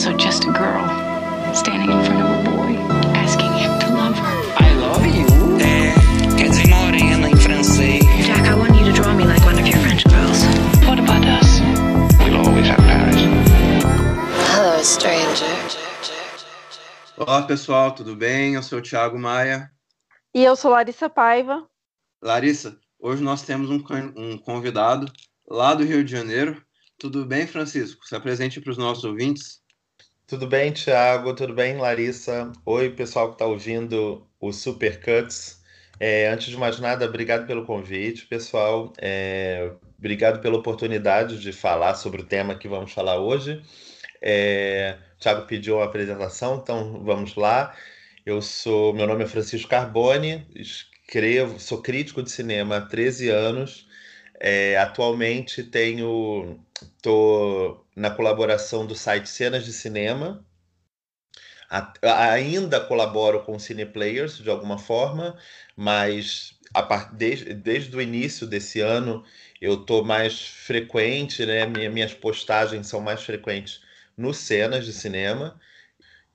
also just a girl standing in front of a boy, asking him to love her. I love you. É, quer dizer morena em francês. Jack, I want you to draw me like one of your French girls. What about us? We'll always have Paris. Hello, stranger. Olá pessoal, tudo bem? Eu sou o Thiago Maia. E eu sou Larissa Paiva. Larissa, hoje nós temos um, um convidado lá do Rio de Janeiro. Tudo bem, Francisco? Se apresente para os nossos ouvintes. Tudo bem, Thiago? Tudo bem, Larissa? Oi, pessoal que está ouvindo o Supercuts. É, antes de mais nada, obrigado pelo convite, pessoal. É, obrigado pela oportunidade de falar sobre o tema que vamos falar hoje. É, o Thiago pediu uma apresentação, então vamos lá. Eu sou, meu nome é Francisco Carbone, escrevo, sou crítico de cinema há 13 anos. É, atualmente tenho, tô na colaboração do site Cenas de Cinema. A- ainda colaboro com o Cineplayers de alguma forma, mas a desde, desde o início desse ano eu tô mais frequente, né? Minha- minhas postagens são mais frequentes no Cenas de Cinema.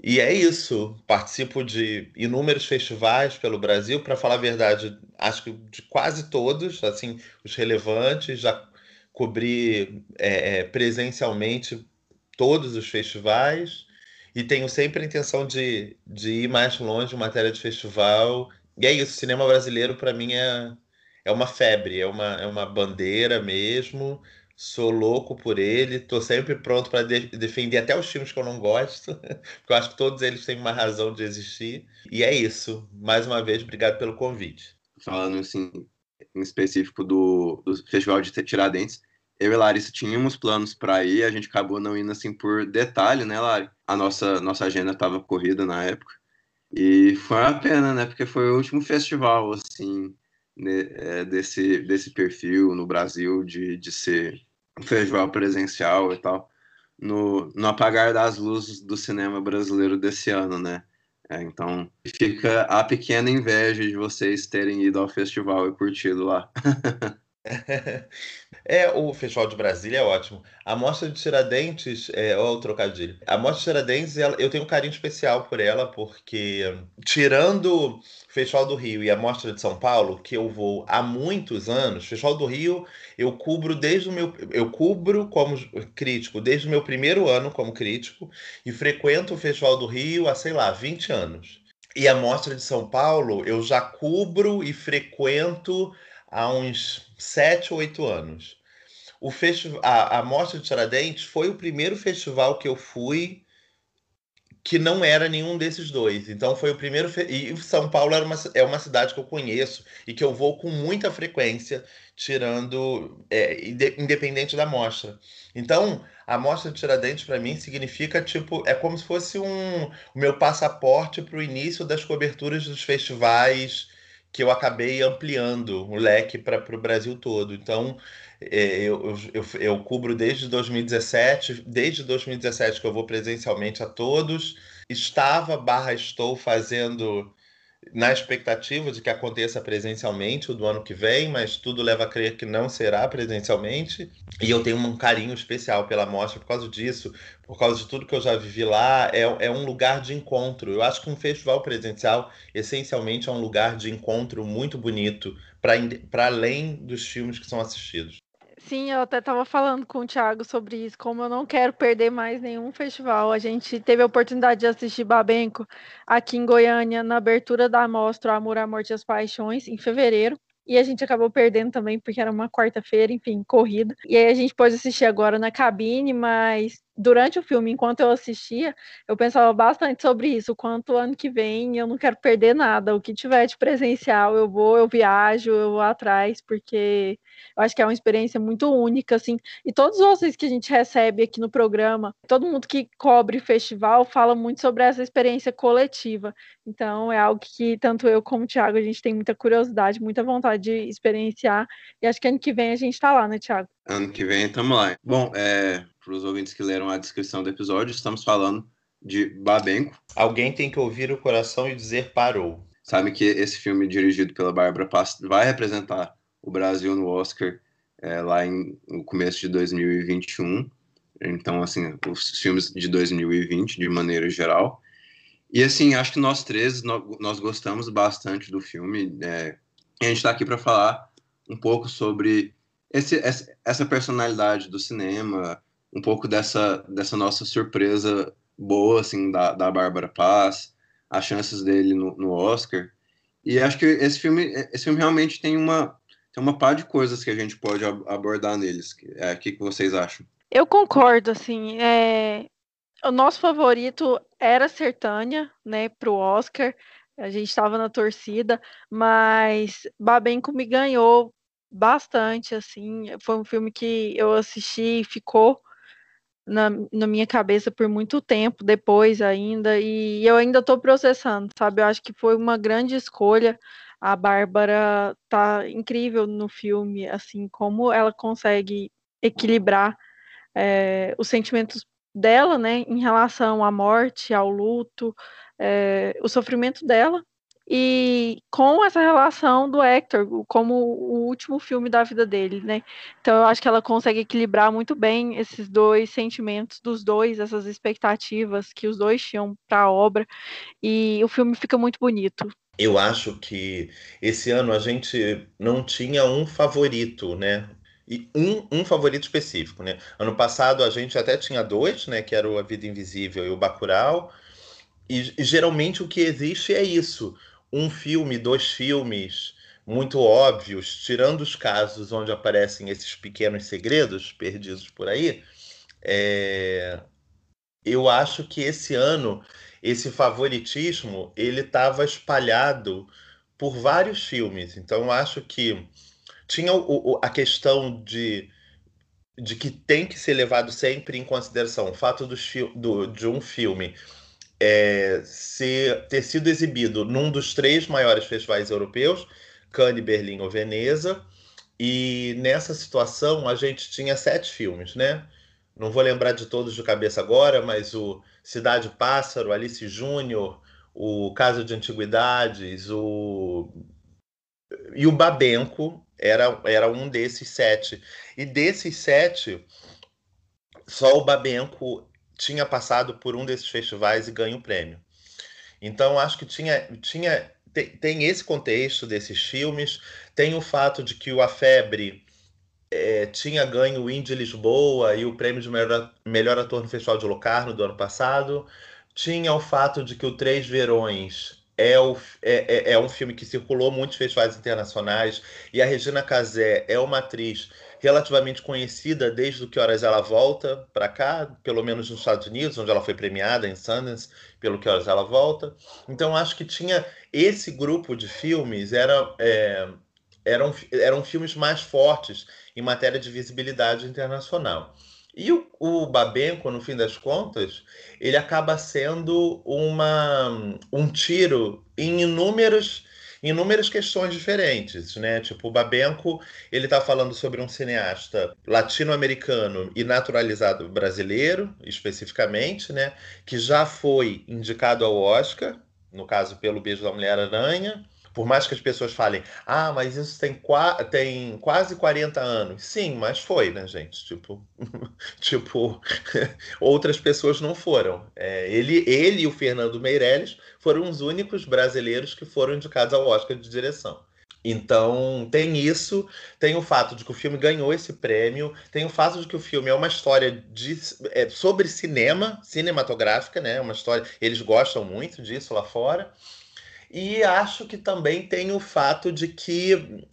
E é isso. Participo de inúmeros festivais pelo Brasil, para falar a verdade, acho que de quase todos, assim, os relevantes. Já cobri é, é, presencialmente todos os festivais e tenho sempre a intenção de, de ir mais longe em matéria de festival. E é isso, cinema brasileiro para mim é, é uma febre, é uma, é uma bandeira mesmo. Sou louco por ele, tô sempre pronto para defender até os filmes que eu não gosto, porque eu acho que todos eles têm uma razão de existir. E é isso. Mais uma vez, obrigado pelo convite. Falando assim, em específico do, do Festival de Tiradentes, eu e Larissa tínhamos planos para ir, a gente acabou não indo assim por detalhe, né, Lari? A nossa, nossa agenda estava corrida na época. E foi uma pena, né? Porque foi o último festival, assim, né, é, desse, desse perfil no Brasil, de, de ser um festival presencial e tal, no, no apagar das luzes do cinema brasileiro desse ano, né? É, então fica a pequena inveja de vocês terem ido ao festival e curtido lá. É, o Festival de Brasília é ótimo. A Mostra de Tiradentes, é, ó, o trocadilho. A Mostra de Tiradentes, ela- eu tenho um carinho especial por ela, porque tirando o Festival do Rio e a Mostra de São Paulo, que eu vou há muitos anos, Festival do Rio eu cubro desde o meu, eu cubro como crítico desde o meu primeiro ano como crítico e frequento o Festival do Rio há, sei lá, 20 anos. E a Mostra de São Paulo eu já cubro e frequento há uns 7 ou 8 anos. O a, a Mostra de Tiradentes foi o primeiro festival que eu fui que não era nenhum desses dois. Então foi o primeiro. E São Paulo era uma, é uma cidade que eu conheço e que eu vou com muita frequência, tirando. é, inde- independente da mostra. Então, a Mostra de Tiradentes, para mim, significa tipo. É como se fosse um, o meu passaporte para o início das coberturas dos festivais que eu acabei ampliando o leque para o Brasil todo. Então, é, eu, eu, eu, cubro desde 2017, desde 2017 que eu vou presencialmente a todos. Estava, barra estou fazendo na expectativa de que aconteça presencialmente o do ano que vem, mas tudo leva a crer que não será presencialmente. E eu tenho um carinho especial pela mostra por causa disso, por causa de tudo que eu já vivi lá. É, é um lugar de encontro. Eu acho que um festival presencial, essencialmente, é um lugar de encontro muito bonito, para além dos filmes que são assistidos. Sim, eu até estava falando com o Thiago sobre isso, como eu não quero perder mais nenhum festival. A gente teve a oportunidade de assistir Babenco aqui em Goiânia na abertura da mostra Amor, a Morte e as Paixões, em fevereiro. E a gente acabou perdendo também, porque era uma quarta-feira, enfim, corrida. E aí a gente pôde assistir agora na cabine, mas durante o filme, enquanto eu assistia, eu pensava bastante sobre isso. Quanto ano que vem eu não quero perder nada. O que tiver de presencial, eu vou, eu viajo, eu vou atrás, porque eu acho que é uma experiência muito única, assim. E todos vocês que a gente recebe aqui no programa, todo mundo que cobre festival fala muito sobre essa experiência coletiva. Então é algo que tanto eu como o Thiago a gente tem muita curiosidade, muita vontade de experienciar. E acho que ano que vem a gente tá lá, né, Thiago? Ano que vem estamos lá. Bom, é, para os ouvintes que leram a descrição do episódio, estamos falando de Babenco. Alguém tem que ouvir o coração e dizer parou. Sabe que esse filme dirigido pela Bárbara Paz vai representar o Brasil no Oscar é, lá em, no começo de 2021. Então, assim, os filmes de 2020, de maneira geral. E, assim, acho que nós três, nós gostamos bastante do filme. É, e a gente está aqui para falar um pouco sobre esse, essa personalidade do cinema, um pouco dessa, dessa nossa surpresa boa, assim, da, da Bárbara Paz, as chances dele no, no Oscar. E acho que esse filme, esse filme realmente tem uma, tem uma par de coisas que a gente pode abordar neles. É, o que, que vocês acham? Eu concordo, assim, é... o nosso favorito era Sertânia, né, para o Oscar, a gente estava na torcida, mas Babenco me ganhou bastante, assim, foi um filme que eu assisti e ficou na, na minha cabeça por muito tempo depois ainda, e eu ainda estou processando, sabe? Eu acho que foi uma grande escolha. A Bárbara tá incrível no filme, assim, como ela consegue equilibrar é, os sentimentos dela, né, em relação à morte, ao luto, é, o sofrimento dela, e com essa relação do Hector como o último filme da vida dele, né? Então eu acho que ela consegue equilibrar muito bem esses dois sentimentos dos dois, essas expectativas que os dois tinham para a obra, e o filme fica muito bonito. Eu acho que esse ano a gente não tinha um favorito, né? E um, um favorito específico, né? Ano passado a gente até tinha dois, né? Que era o A Vida Invisível e o Bacurau. E, e geralmente o que existe é isso um filme, dois filmes muito óbvios, tirando os casos onde aparecem esses pequenos segredos perdidos por aí, é... eu acho que esse ano esse favoritismo ele estava espalhado por vários filmes. Então eu acho que tinha o, o, a questão de, de que tem que ser levado sempre em consideração o fato do, do, de um filme é, ser, ter sido exibido num dos três maiores festivais europeus, Cannes, Berlim ou Veneza. E nessa situação a gente tinha sete filmes, né? Não vou lembrar de todos de cabeça agora, mas o Cidade Pássaro, Alice Júnior, o Caso de Antiguidades, o e o Babenco era, era um desses sete. E desses sete, só o Babenco tinha passado por um desses festivais e ganha o prêmio. Então, acho que tinha, tinha tem, tem, esse contexto desses filmes, tem o fato de que o A Febre é, tinha ganho o Indy Lisboa e o prêmio de melhor, melhor ator no Festival de Locarno do ano passado, tinha o fato de que o Três Verões é, o, é, é, é um filme que circulou muitos festivais internacionais e a Regina Casé é uma atriz relativamente conhecida desde o Que Horas Ela Volta para cá, pelo menos nos Estados Unidos, onde ela foi premiada em Sundance pelo Que Horas Ela Volta. Então acho que tinha esse grupo de filmes era, é, eram, eram filmes mais fortes em matéria de visibilidade internacional. E o, o Babenco, no fim das contas, ele acaba sendo uma, um tiro em inúmeros inúmeras questões diferentes, né? Tipo, o Babenco, ele tá falando sobre um cineasta latino-americano e naturalizado brasileiro, especificamente, né? Que já foi indicado ao Oscar, no caso pelo Beijo da Mulher-Aranha, por mais que as pessoas falem, ah, mas isso tem, qua tem quase 40 anos. Sim, mas foi, né, gente? Tipo, tipo outras pessoas não foram. É, ele, ele e o Fernando Meirelles foram os únicos brasileiros que foram indicados ao Oscar de direção. Então, tem isso, tem o fato de que o filme ganhou esse prêmio, tem o fato de que o filme é uma história de, é, sobre cinema, cinematográfica, né? Uma história. Eles gostam muito disso lá fora. E acho que também tem o fato de que,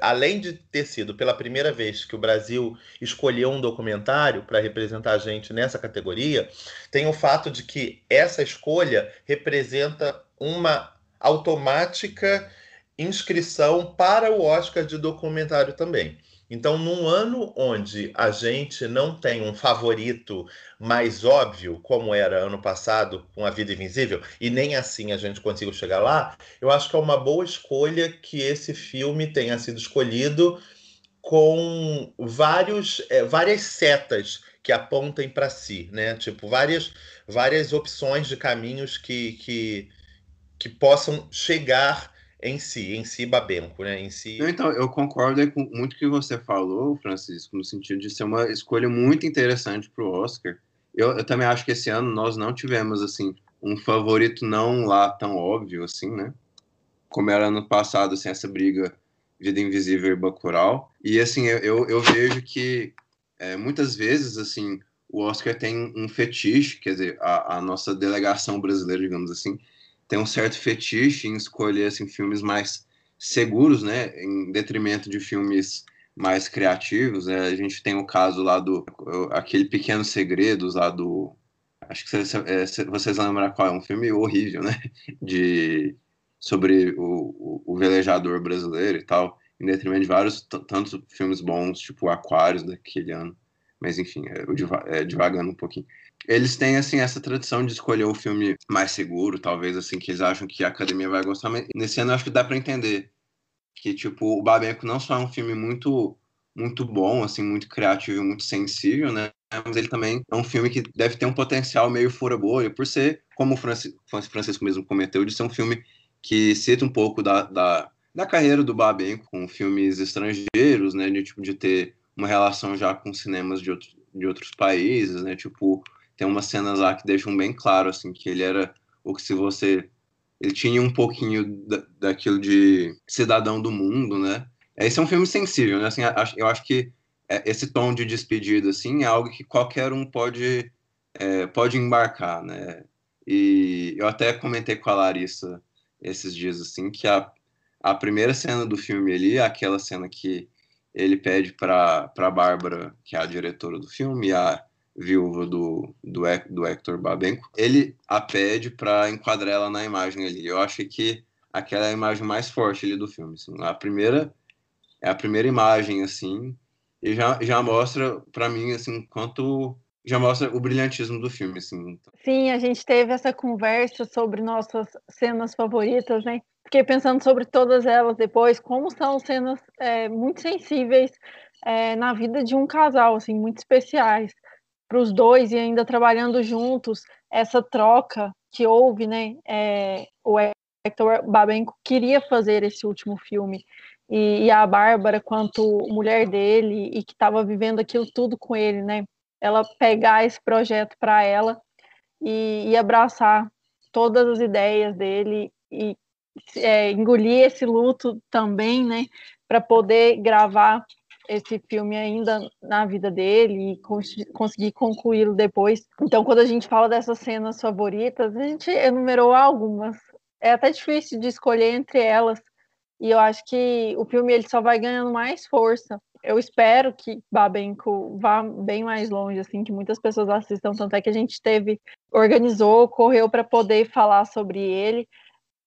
além de ter sido pela primeira vez que o Brasil escolheu um documentário para representar a gente nessa categoria, tem o fato de que essa escolha representa uma automática inscrição para o Oscar de documentário também. Então, num ano onde a gente não tem um favorito mais óbvio, como era ano passado com A Vida Invisível, e nem assim a gente conseguiu chegar lá, eu acho que é uma boa escolha que esse filme tenha sido escolhido com vários, é, várias setas que apontem para si, né? Tipo, várias, várias opções de caminhos que, que, que possam chegar em si, em si Babenco, né? Em si. Então, eu concordo com muito que você falou, Francisco, no sentido de ser uma escolha muito interessante para o Oscar. Eu, eu, também acho que esse ano nós não tivemos assim um favorito não lá tão óbvio assim, né? Como era ano passado, assim, essa briga Vida Invisível e Bacurau. E assim, eu, eu vejo que é, muitas vezes assim o Oscar tem um fetiche, quer dizer, a, a nossa delegação brasileira, digamos assim, tem um certo fetiche em escolher assim, filmes mais seguros, né, em detrimento de filmes mais criativos. Né? A gente tem o caso lá do aquele Pequenos Segredos lá do acho que vocês, é, vocês lembram qual é um filme horrível, né, de sobre o, o, o velejador brasileiro e tal, em detrimento de vários tantos filmes bons, tipo Aquários daquele ano. Mas enfim, é, é, devagando um pouquinho eles têm assim essa tradição de escolher o filme mais seguro, talvez assim que eles acham que a academia vai gostar, mas nesse ano eu acho que dá para entender que tipo o Babenco não só é um filme muito muito bom, assim, muito criativo e muito sensível, né? Mas ele também é um filme que deve ter um potencial meio fora bolha, por ser, como o Francisco mesmo cometeu, de ser um filme que cita um pouco da, da, da carreira do Babenco com filmes estrangeiros, né? De, tipo, de ter uma relação já com cinemas de, outro, de outros países, né? Tipo, tem umas cenas lá que deixam bem claro, assim, que ele era o que se você... Ele tinha um pouquinho da, daquilo de cidadão do mundo, né? Esse é um filme sensível, né? Assim, eu acho que é, esse tom de despedida, assim, é algo que qualquer um pode, é, pode embarcar, né? E eu até comentei com a Larissa esses dias, assim, que a, a primeira cena do filme ali, aquela cena que ele pede para a Bárbara, que é a diretora do filme, a viúva do, do, do Hector Babenco, ele a pede para enquadrar ela na imagem ali. Eu acho que aquela é a imagem mais forte ali do filme. Assim. A primeira é a primeira imagem assim e já, já mostra para mim assim quanto já mostra o brilhantismo do filme assim. Sim, a gente teve essa conversa sobre nossas cenas favoritas, né? Fiquei pensando sobre todas elas depois, como são cenas é, muito sensíveis é, na vida de um casal, assim, muito especiais para os dois e ainda trabalhando juntos, essa troca que houve, né? É, o Hector Babenco queria fazer esse último filme e, e a Bárbara, quanto mulher dele e que estava vivendo aquilo tudo com ele, né? Ela pegar esse projeto para ela e, e, abraçar todas as ideias dele e é, engolir esse luto também, né? Para poder gravar esse filme ainda na vida dele e cons conseguir concluí-lo depois. Então, quando a gente fala dessas cenas favoritas, a gente enumerou algumas. É até difícil de escolher entre elas. E eu acho que o filme ele só vai ganhando mais força. Eu espero que Babenco vá bem mais longe, assim, que muitas pessoas assistam. Tanto é que a gente teve, organizou, correu para poder falar sobre ele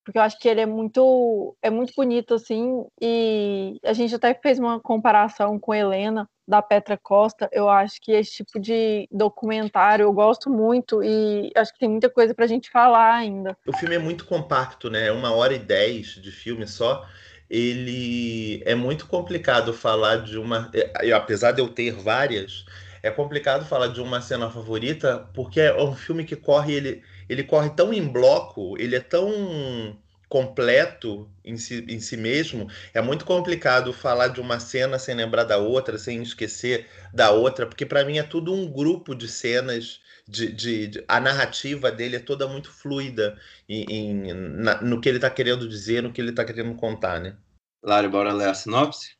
porque eu acho que ele é muito é muito bonito assim e a gente até fez uma comparação com Helena da Petra Costa. Eu acho que esse tipo de documentário eu gosto muito e acho que tem muita coisa para a gente falar ainda. O filme é muito compacto, né? Uma hora e dez de filme só. Ele é muito complicado falar de uma, apesar de eu ter várias, é complicado falar de uma cena favorita porque é um filme que corre ele ele corre tão em bloco, ele é tão completo em si, em si mesmo, é muito complicado falar de uma cena sem lembrar da outra, sem esquecer da outra, porque para mim é tudo um grupo de cenas. De, de, de, a narrativa dele é toda muito fluida em, em na, no que ele está querendo dizer, no que ele está querendo contar, né? Lari, bora ler a sinopse?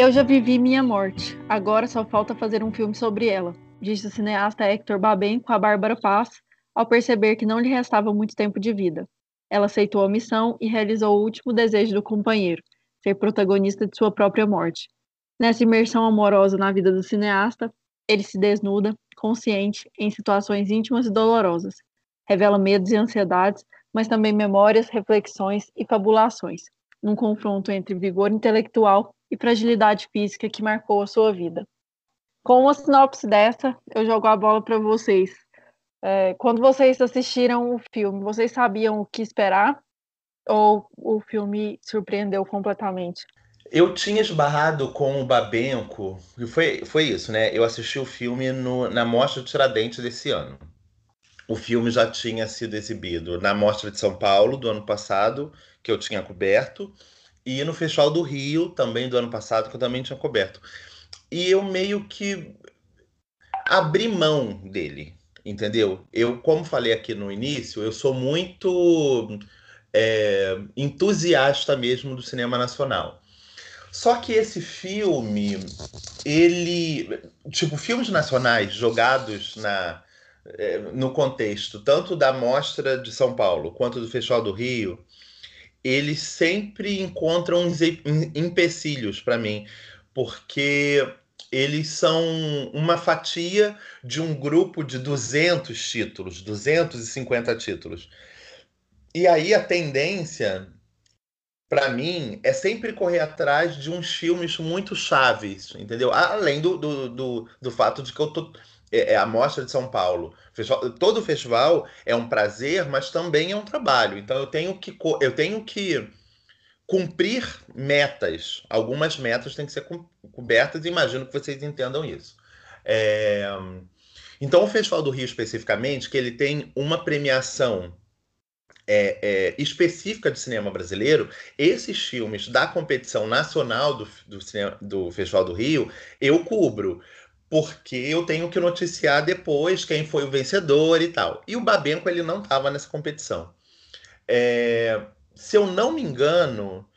Eu já vivi minha morte. Agora só falta fazer um filme sobre ela, disse o cineasta Hector Babenco a Bárbara Paz, ao perceber que não lhe restava muito tempo de vida. Ela aceitou a missão e realizou o último desejo do companheiro, ser protagonista de sua própria morte. Nessa imersão amorosa na vida do cineasta, ele se desnuda, consciente, em situações íntimas e dolorosas. Revela medos e ansiedades, mas também memórias, reflexões e fabulações, num confronto entre vigor intelectual e fragilidade física que marcou a sua vida. Com uma sinopse dessa, eu jogo a bola para vocês. É, quando vocês assistiram o filme, vocês sabiam o que esperar? Ou o filme surpreendeu completamente? Eu tinha esbarrado com o Babenco, e foi, foi isso, né? Eu assisti o filme no, na Mostra de Tiradentes desse ano. O filme já tinha sido exibido na Mostra de São Paulo do ano passado, que eu tinha coberto, e no Festival do Rio, também do ano passado, que eu também tinha coberto. E eu meio que abri mão dele, entendeu? Eu, como falei aqui no início, eu sou muito é, entusiasta mesmo do cinema nacional. Só que esse filme, ele. Tipo, filmes nacionais jogados na, é, no contexto tanto da Mostra de São Paulo quanto do Festival do Rio, eles sempre encontram empecilhos para mim, porque eles são uma fatia de um grupo de 200 títulos, 250 títulos. E aí a tendência, para mim, é sempre correr atrás de uns filmes muito chaves, entendeu? Além do, do, do, do fato de que eu tô. É, é a Mostra de São Paulo. Todo festival é um prazer, mas também é um trabalho. Então eu tenho que, eu tenho que cumprir metas. Algumas metas têm que ser cobertas e imagino que vocês entendam isso. É... Então, o Festival do Rio, especificamente, que ele tem uma premiação é, é, específica de cinema brasileiro, esses filmes da competição nacional do, do, cinema, do Festival do Rio, eu cubro. Porque eu tenho que noticiar depois quem foi o vencedor e tal. E o Babenco, ele não estava nessa competição. É, se eu não me engano,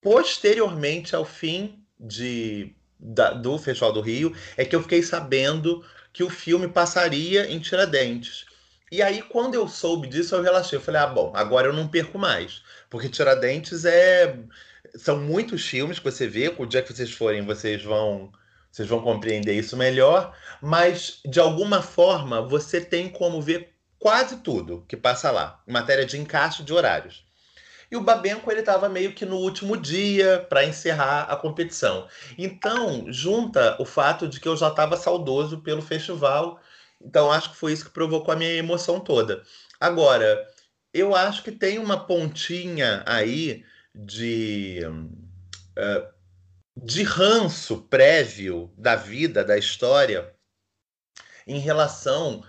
posteriormente ao fim de, da, do Festival do Rio, é que eu fiquei sabendo que o filme passaria em Tiradentes. E aí, quando eu soube disso, eu relaxei. Eu falei, ah, bom, agora eu não perco mais. Porque Tiradentes é. São muitos filmes que você vê, o dia que vocês forem, vocês vão. Vocês vão compreender isso melhor, mas de alguma forma você tem como ver quase tudo que passa lá, em matéria de encaixe de horários. E o Babenco ele estava meio que no último dia para encerrar a competição. Então, junta o fato de que eu já estava saudoso pelo festival. Então, acho que foi isso que provocou a minha emoção toda. Agora, eu acho que tem uma pontinha aí de. Uh, de ranço prévio da vida, da história, em relação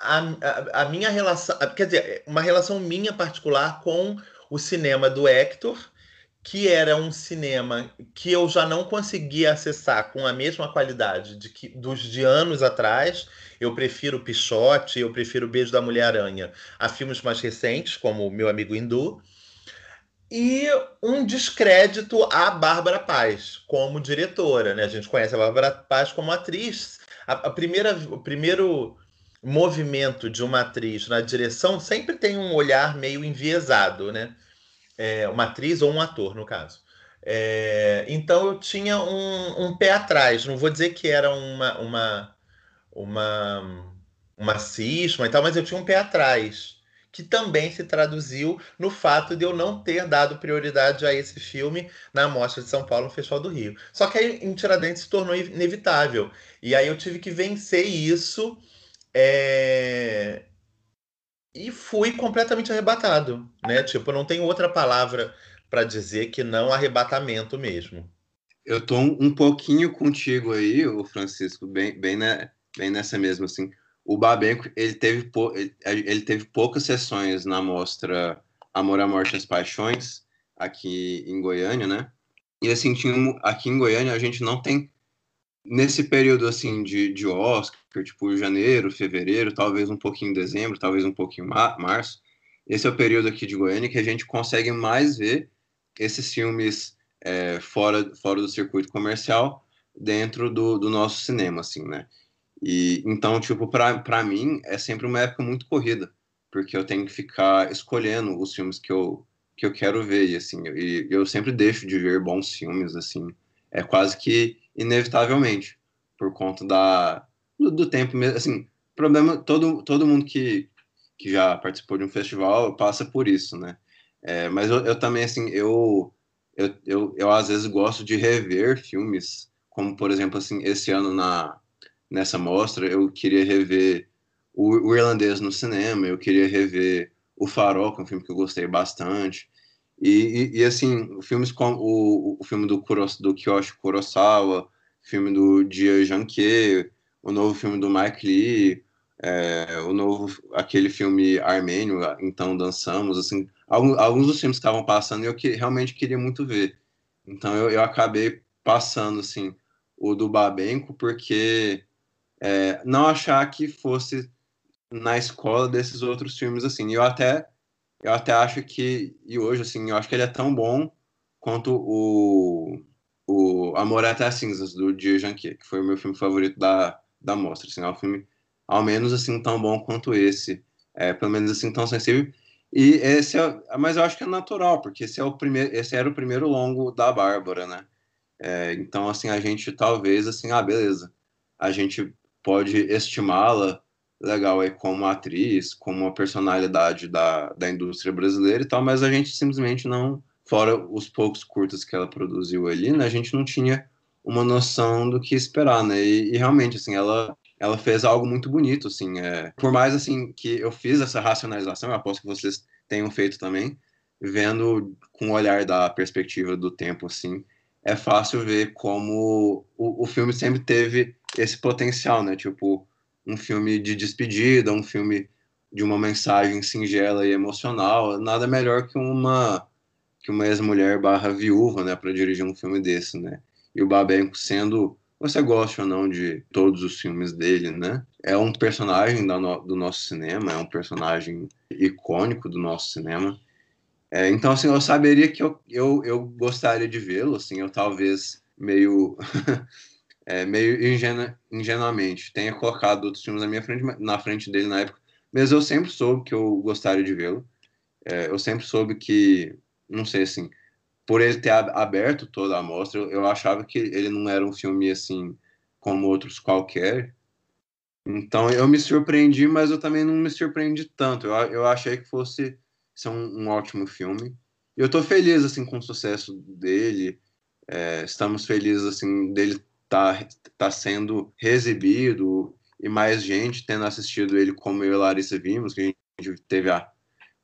a, minha relação, quer dizer, uma relação minha particular com o cinema do Hector, que era um cinema que eu já não conseguia acessar com a mesma qualidade de que, dos de anos atrás. Eu prefiro Pichote, eu prefiro Beijo da Mulher-Aranha a filmes mais recentes, como Meu Amigo Hindu. E um descrédito à Bárbara Paz como diretora. Né? A gente conhece a Bárbara Paz como atriz. A, a primeira, o primeiro movimento de uma atriz na direção sempre tem um olhar meio enviesado, né? É, uma atriz ou um ator, no caso. É, então eu tinha um, um, pé atrás. Não vou dizer que era uma uma uma uma cisma e tal, mas eu tinha um pé atrás que também se traduziu no fato de eu não ter dado prioridade a esse filme na Mostra de São Paulo no Festival do Rio. Só que aí em Tiradentes se tornou inevitável. E aí eu tive que vencer isso é... E fui completamente arrebatado, né? Tipo, não tem outra palavra para dizer que não arrebatamento mesmo. Eu tô um, pouquinho contigo aí, o Francisco, bem, bem, né, bem nessa mesma, assim. O Babenco, ele teve, ele, teve poucas sessões na mostra Amor, a Morte e as Paixões, aqui em Goiânia, né? E assim, tinha, aqui em Goiânia a gente não tem nesse período assim de, de Oscar, tipo janeiro, fevereiro, talvez um pouquinho dezembro, talvez um pouquinho março, esse é o período aqui de Goiânia que a gente consegue mais ver esses filmes é, fora, fora do circuito comercial dentro do, do nosso cinema, assim, né? E então, tipo, para mim é sempre uma época muito corrida, porque eu tenho que ficar escolhendo os filmes que eu, que eu quero ver, e assim, e eu sempre deixo de ver bons filmes, assim, é quase que inevitavelmente, por conta da, do, do tempo mesmo. Assim, problema, todo, todo mundo que, que já participou de um festival passa por isso, né? É, mas eu, eu, também, assim, eu, eu, eu, eu às vezes gosto de rever filmes, como, por exemplo, assim, esse ano na, nessa mostra, eu queria rever o, o Irlandês no cinema, eu queria rever O Farol, que é um filme que eu gostei bastante. E, e, e assim, filmes como o, o filme do, Kuros, do Kiyoshi Kurosawa, filme do Dia Janke, o novo filme do Mike Lee, é, o novo, aquele filme armênio, Então Dançamos, assim, alguns, alguns dos filmes que estavam passando eu que, realmente queria muito ver. Então eu, eu acabei passando, assim, o do Babenco, porque é, não achar que fosse na escola desses outros filmes, assim. Eu até, eu até acho que, e hoje, assim, eu acho que ele é tão bom quanto o, o Amor Até as Cinzas, do Dia Janquier, que foi o meu filme favorito da, da mostra. Assim, é um filme, ao menos, assim, tão bom quanto esse. É, pelo menos, assim, tão sensível. E esse é, mas eu acho que é natural, porque esse, é o primeiro, esse era o primeiro longo da Bárbara, né? É, então, assim, a gente talvez, assim, ah, beleza, a gente pode estimá-la legal aí como atriz, como uma personalidade da, da indústria brasileira e tal, mas a gente simplesmente não, fora os poucos curtas que ela produziu ali, né, a gente não tinha uma noção do que esperar, né, e, e realmente, assim, ela ela fez algo muito bonito, assim, é, por mais, assim, que eu fiz essa racionalização, eu aposto que vocês tenham feito também, vendo com o olhar da perspectiva do tempo, assim, é fácil ver como o, o filme sempre teve esse potencial, né? Tipo, um filme de despedida, um filme de uma mensagem singela e emocional, nada melhor que uma que uma ex-mulher barra viúva, né, para dirigir um filme desse, né? E o Babenco sendo, você gosta ou não de todos os filmes dele, né? É um personagem do nosso cinema, é um personagem icônico do nosso cinema. É, então, assim, eu saberia que eu, eu, eu gostaria de vê-lo, assim, eu talvez meio, é, meio ingenu, ingenuamente tenha colocado outros filmes na minha frente, na frente dele na época, mas eu sempre soube que eu gostaria de vê-lo. É, eu sempre soube que, não sei, assim, por ele ter aberto toda a mostra, eu, eu achava que ele não era um filme, assim, como outros qualquer, então eu me surpreendi, mas eu também não me surpreendi tanto. Eu, eu achei que fosse ser um, um ótimo filme. E eu estou feliz assim com o sucesso dele. É, estamos felizes assim dele tá tá sendo reexibido e mais gente tendo assistido ele como eu e Larissa vimos, que a gente teve a,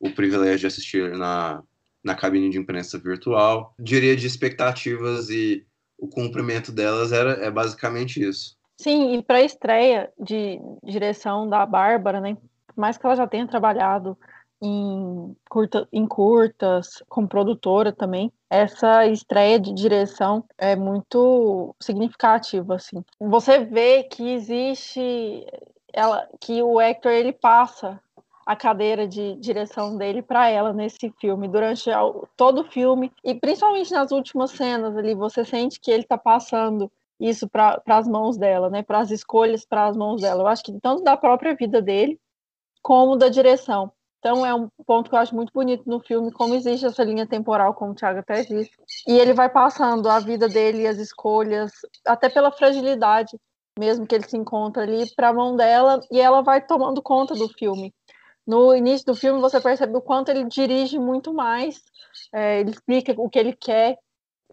o privilégio de assistir na, na cabine de imprensa virtual. Diria de expectativas e o cumprimento delas era é basicamente isso. Sim, e para a estreia de direção da Bárbara, né? Por mais que ela já tenha trabalhado em, curta, em curtas, como produtora também. Essa estreia de direção é muito significativa, assim. Você vê que existe ela, que o Hector ele passa a cadeira de direção dele para ela nesse filme durante todo o filme e principalmente nas últimas cenas ali você sente que ele está passando isso para as mãos dela, né? Para as escolhas para as mãos dela. Eu acho que tanto da própria vida dele como da direção. Então é um ponto que eu acho muito bonito no filme, como existe essa linha temporal, como o Thiago até disse. E ele vai passando a vida dele as escolhas, até pela fragilidade mesmo que ele se encontra ali, para a mão dela, e ela vai tomando conta do filme. No início do filme, você percebe o quanto ele dirige muito mais, é, ele explica o que ele quer,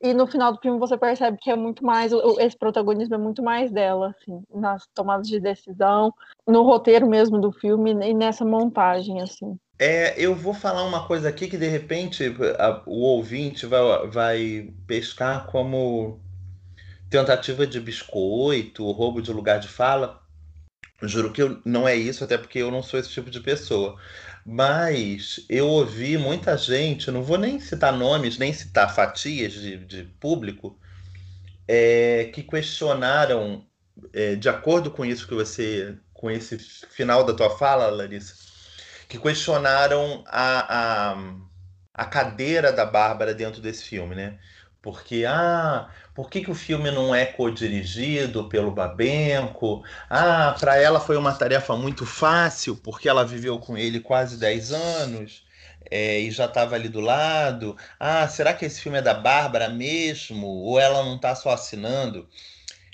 e no final do filme você percebe que é muito mais esse protagonismo é muito mais dela assim nas tomadas de decisão no roteiro mesmo do filme e nessa montagem assim é, eu vou falar uma coisa aqui que de repente a, o ouvinte vai, vai pescar como tentativa de biscoito, roubo de lugar de fala. Juro que eu, não é isso, até porque eu não sou esse tipo de pessoa. Mas eu ouvi muita gente, não vou nem citar nomes, nem citar fatias de, de público, é, que questionaram, é, de acordo com isso que você, com esse final da tua fala, Larissa, que questionaram a, a, a cadeira da Bárbara dentro desse filme, né? Porque, ah, por que, que o filme não é co-dirigido pelo Babenco? Ah, para ela foi uma tarefa muito fácil, porque ela viveu com ele quase 10 anos é, e já estava ali do lado. Ah, será que esse filme é da Bárbara mesmo? Ou ela não está só assinando?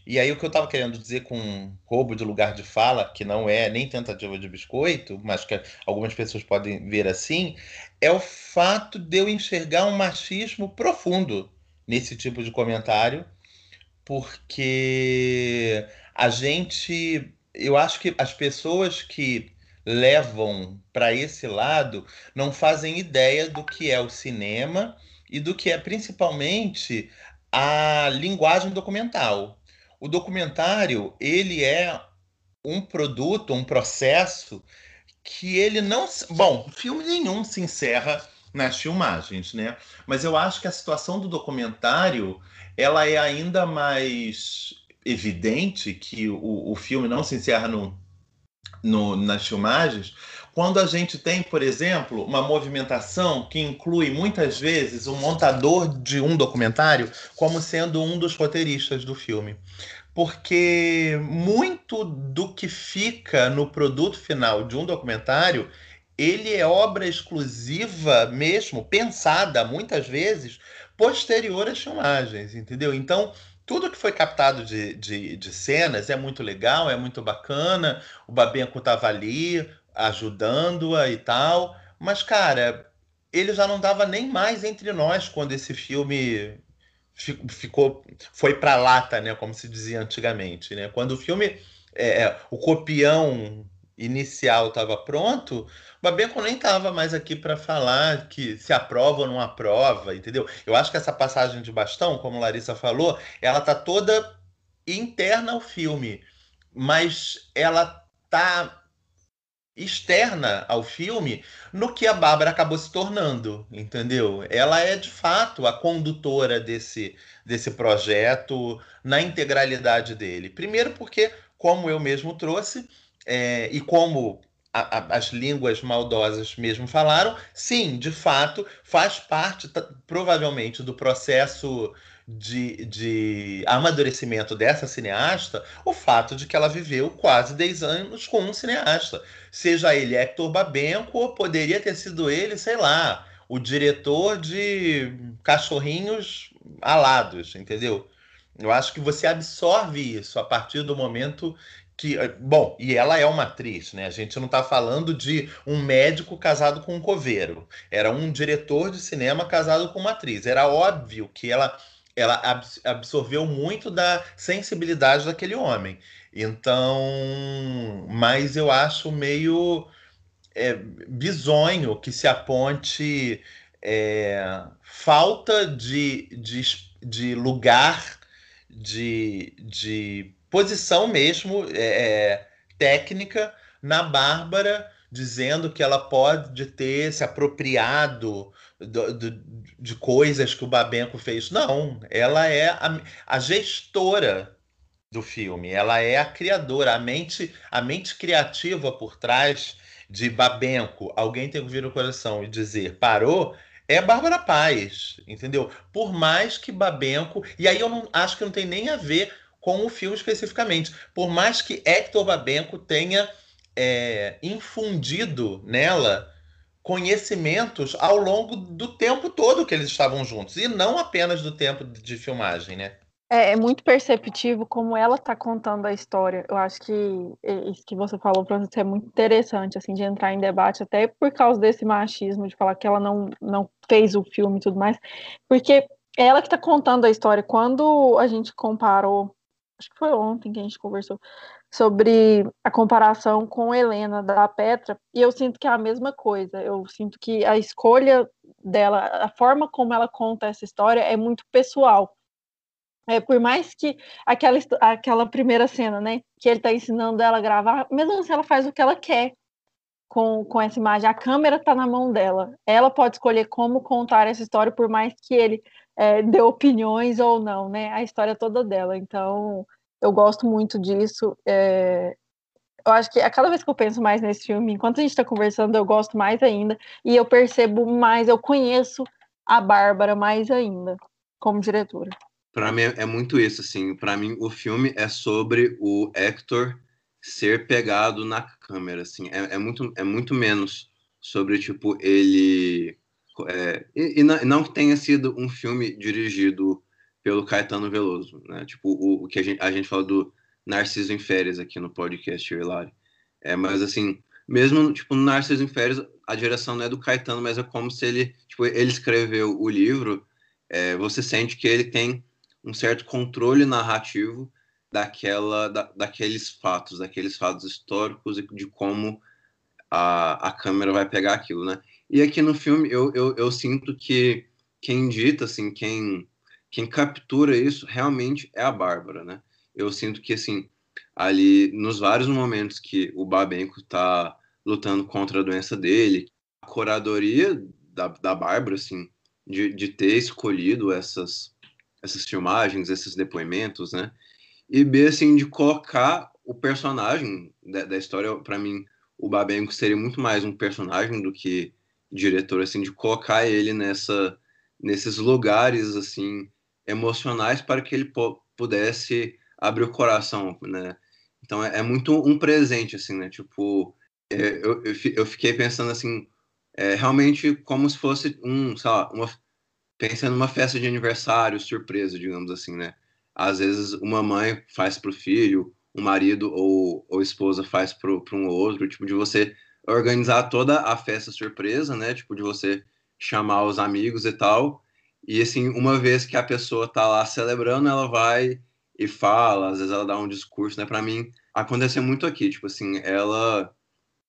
E aí o que eu estava querendo dizer com roubo de lugar de fala, que não é nem tentativa de biscoito, mas que algumas pessoas podem ver assim, é o fato de eu enxergar um machismo profundo nesse tipo de comentário, porque a gente, eu acho que as pessoas que levam para esse lado não fazem ideia do que é o cinema e do que é principalmente a linguagem documental. O documentário, ele é um produto, um processo que ele não, bom, filme nenhum se encerra nas filmagens, né? Mas eu acho que a situação do documentário, ela é ainda mais evidente que o, o filme não se encerra no, no, nas filmagens, quando a gente tem, por exemplo, uma movimentação que inclui muitas vezes o um montador de um documentário como sendo um dos roteiristas do filme. Porque muito do que fica no produto final de um documentário, ele é obra exclusiva mesmo, pensada muitas vezes posterior às filmagens, entendeu? Então, tudo que foi captado de, de, de, cenas é muito legal, é muito bacana. O Babenco estava ali ajudando-a e tal. Mas, cara, ele já não estava nem mais entre nós quando esse filme ficou foi para lata, né, como se dizia antigamente, né? Quando o filme é, é o copião inicial estava pronto, Babenco nem estava mais aqui para falar que se aprova ou não aprova, entendeu? Eu acho que essa passagem de bastão, como Larissa falou, ela tá toda interna ao filme, mas ela tá externa ao filme no que a Bárbara acabou se tornando, entendeu? Ela é de fato a condutora desse, desse projeto na integralidade dele. Primeiro porque, como eu mesmo trouxe, é, e como a, a, as línguas maldosas mesmo falaram, sim, de fato, faz parte, provavelmente, do processo de, de amadurecimento dessa cineasta o fato de que ela viveu quase 10 anos com um cineasta. Seja ele Hector Babenco, ou poderia ter sido ele, sei lá, o diretor de Cachorrinhos Alados, entendeu? Eu acho que você absorve isso a partir do momento que, eh, bom, e ela é uma atriz, né? A gente não está falando de um médico casado com um coveiro. Era um diretor de cinema casado com uma atriz. Era óbvio que ela, ela absorveu muito da sensibilidade daquele homem. Então, mas eu acho meio é, bizonho que se aponte é, falta de, de, de lugar de, de posição mesmo é, é, técnica na Bárbara, dizendo que ela pode ter se apropriado do, do, de coisas que o Babenco fez. Não, ela é a, a, gestora do filme, ela é a criadora, a mente, a mente criativa por trás de Babenco. Alguém tem que vir no coração e dizer parou. É Bárbara Paz, entendeu? Por mais que Babenco. E aí eu não acho que não tem nem a ver com o filme especificamente. Por mais que Hector Babenco tenha é, infundido nela conhecimentos ao longo do tempo todo que eles estavam juntos, e não apenas do tempo de filmagem, né? É, é muito perceptivo como ela está contando a história. Eu acho que isso que você falou para você é muito interessante, assim, de entrar em debate, até por causa desse machismo, de falar que ela não, não fez o filme e tudo mais, porque é ela que está contando a história. Quando a gente comparou acho que foi ontem que a gente conversou sobre a comparação com Helena da Petra, e eu sinto que é a mesma coisa. Eu sinto que a escolha dela, a forma como ela conta essa história é muito pessoal. É, por mais que aquela, aquela primeira cena, né, que ele está ensinando ela a gravar, mesmo assim ela faz o que ela quer com, com essa imagem. A câmera está na mão dela. Ela pode escolher como contar essa história, por mais que ele é, opiniões ou não, né? A história toda dela. Então, eu gosto muito disso. É, eu acho que a cada vez que eu penso mais nesse filme, enquanto a gente está conversando, eu gosto mais ainda. E eu percebo mais, eu conheço a Bárbara mais ainda, como diretora. Para mim é muito isso, assim. Para mim, o filme é sobre o Hector ser pegado na câmera, assim. É, é, muito, é muito menos sobre, tipo, ele é, e, e, não, tenha sido um filme dirigido pelo Caetano Veloso, né? Tipo, o, o que a gente, a gente fala do Narciso em Férias aqui no podcast, Hilário. É, mas assim, mesmo tipo, no Narciso em Férias, a direção não é do Caetano, mas é como se ele, tipo, ele escreveu o livro, é, você sente que ele tem um certo controle narrativo daquela, da, daqueles fatos, daqueles fatos históricos e de como a, a câmera vai pegar aquilo, né? E aqui no filme eu, eu, eu sinto que quem dita, assim, quem, quem captura isso realmente é a Bárbara, né? Eu sinto que, assim, ali nos vários momentos que o Babenco tá lutando contra a doença dele, a curadoria da, da Bárbara, assim, de, de ter escolhido essas, essas filmagens, esses depoimentos, né? E B, assim, de colocar o personagem da, da história, para mim, o Babenco seria muito mais um personagem do que diretor, assim, de colocar ele nessa, nesses lugares, assim, emocionais para que ele pudesse abrir o coração, né? Então é, é muito um presente, assim, né? Tipo, é, eu, eu, eu, fiquei pensando, assim, é, realmente como se fosse um, sei lá, uma, pensando numa festa de aniversário surpresa, digamos assim, né? Às vezes uma mãe faz para o filho, um marido ou, ou esposa faz para um outro, tipo, de você organizar toda a festa surpresa, né? Tipo, de você chamar os amigos e tal. E assim, uma vez que a pessoa tá lá celebrando, ela vai e fala, às vezes ela dá um discurso, né? Para mim, aconteceu muito aqui, tipo assim, ela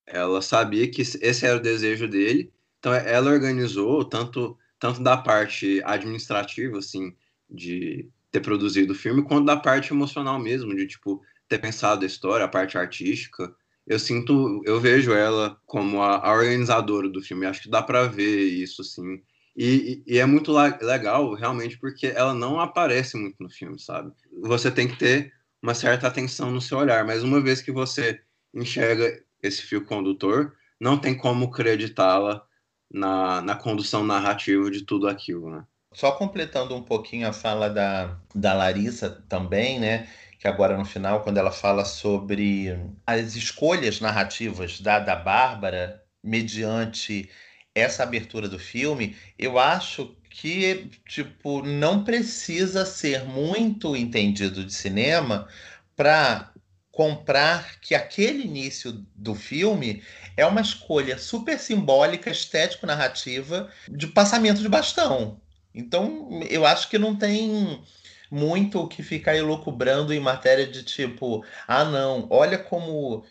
ela sabia que esse era o desejo dele, então ela organizou tanto tanto da parte administrativa, assim, de ter produzido o filme, quanto da parte emocional mesmo, de tipo ter pensado a história, a parte artística. Eu sinto, eu vejo ela como a, a organizadora do filme. Acho que dá para ver isso, assim. E, e, é muito legal, realmente, porque ela não aparece muito no filme, sabe? Você tem que ter uma certa atenção no seu olhar, mas uma vez que você enxerga esse fio condutor, não tem como acreditá-la na, na condução narrativa de tudo aquilo, né? Só completando um pouquinho a fala da, da Larissa também, né? Que agora no final, quando ela fala sobre as escolhas narrativas da, da Bárbara mediante essa abertura do filme, eu acho que tipo não precisa ser muito entendido de cinema para comprar que aquele início do filme é uma escolha super simbólica, estético-narrativa de passamento de bastão. Então, eu acho que não tem muito o que ficar elucubrando em matéria de tipo, ah, não, olha como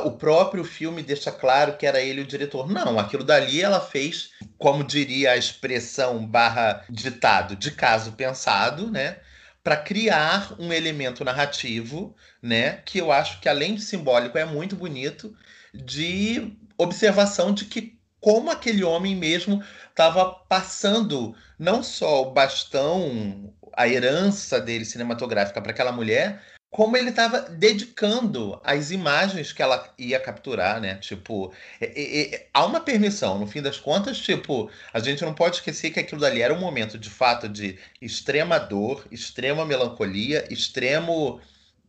o próprio filme deixa claro que era ele o diretor. Não, aquilo dali ela fez, como diria a expressão barra ditado, de caso pensado, né? Para criar um elemento narrativo, né? Que eu acho que, além de simbólico, é muito bonito, de observação de que como aquele homem mesmo estava passando não só o bastão a herança dele cinematográfica para aquela mulher, como ele estava dedicando as imagens que ela ia capturar, né? Tipo, é, é, é, há uma permissão, no fim das contas, tipo, a gente não pode esquecer que aquilo dali era um momento de fato de extrema dor, extrema melancolia, extremo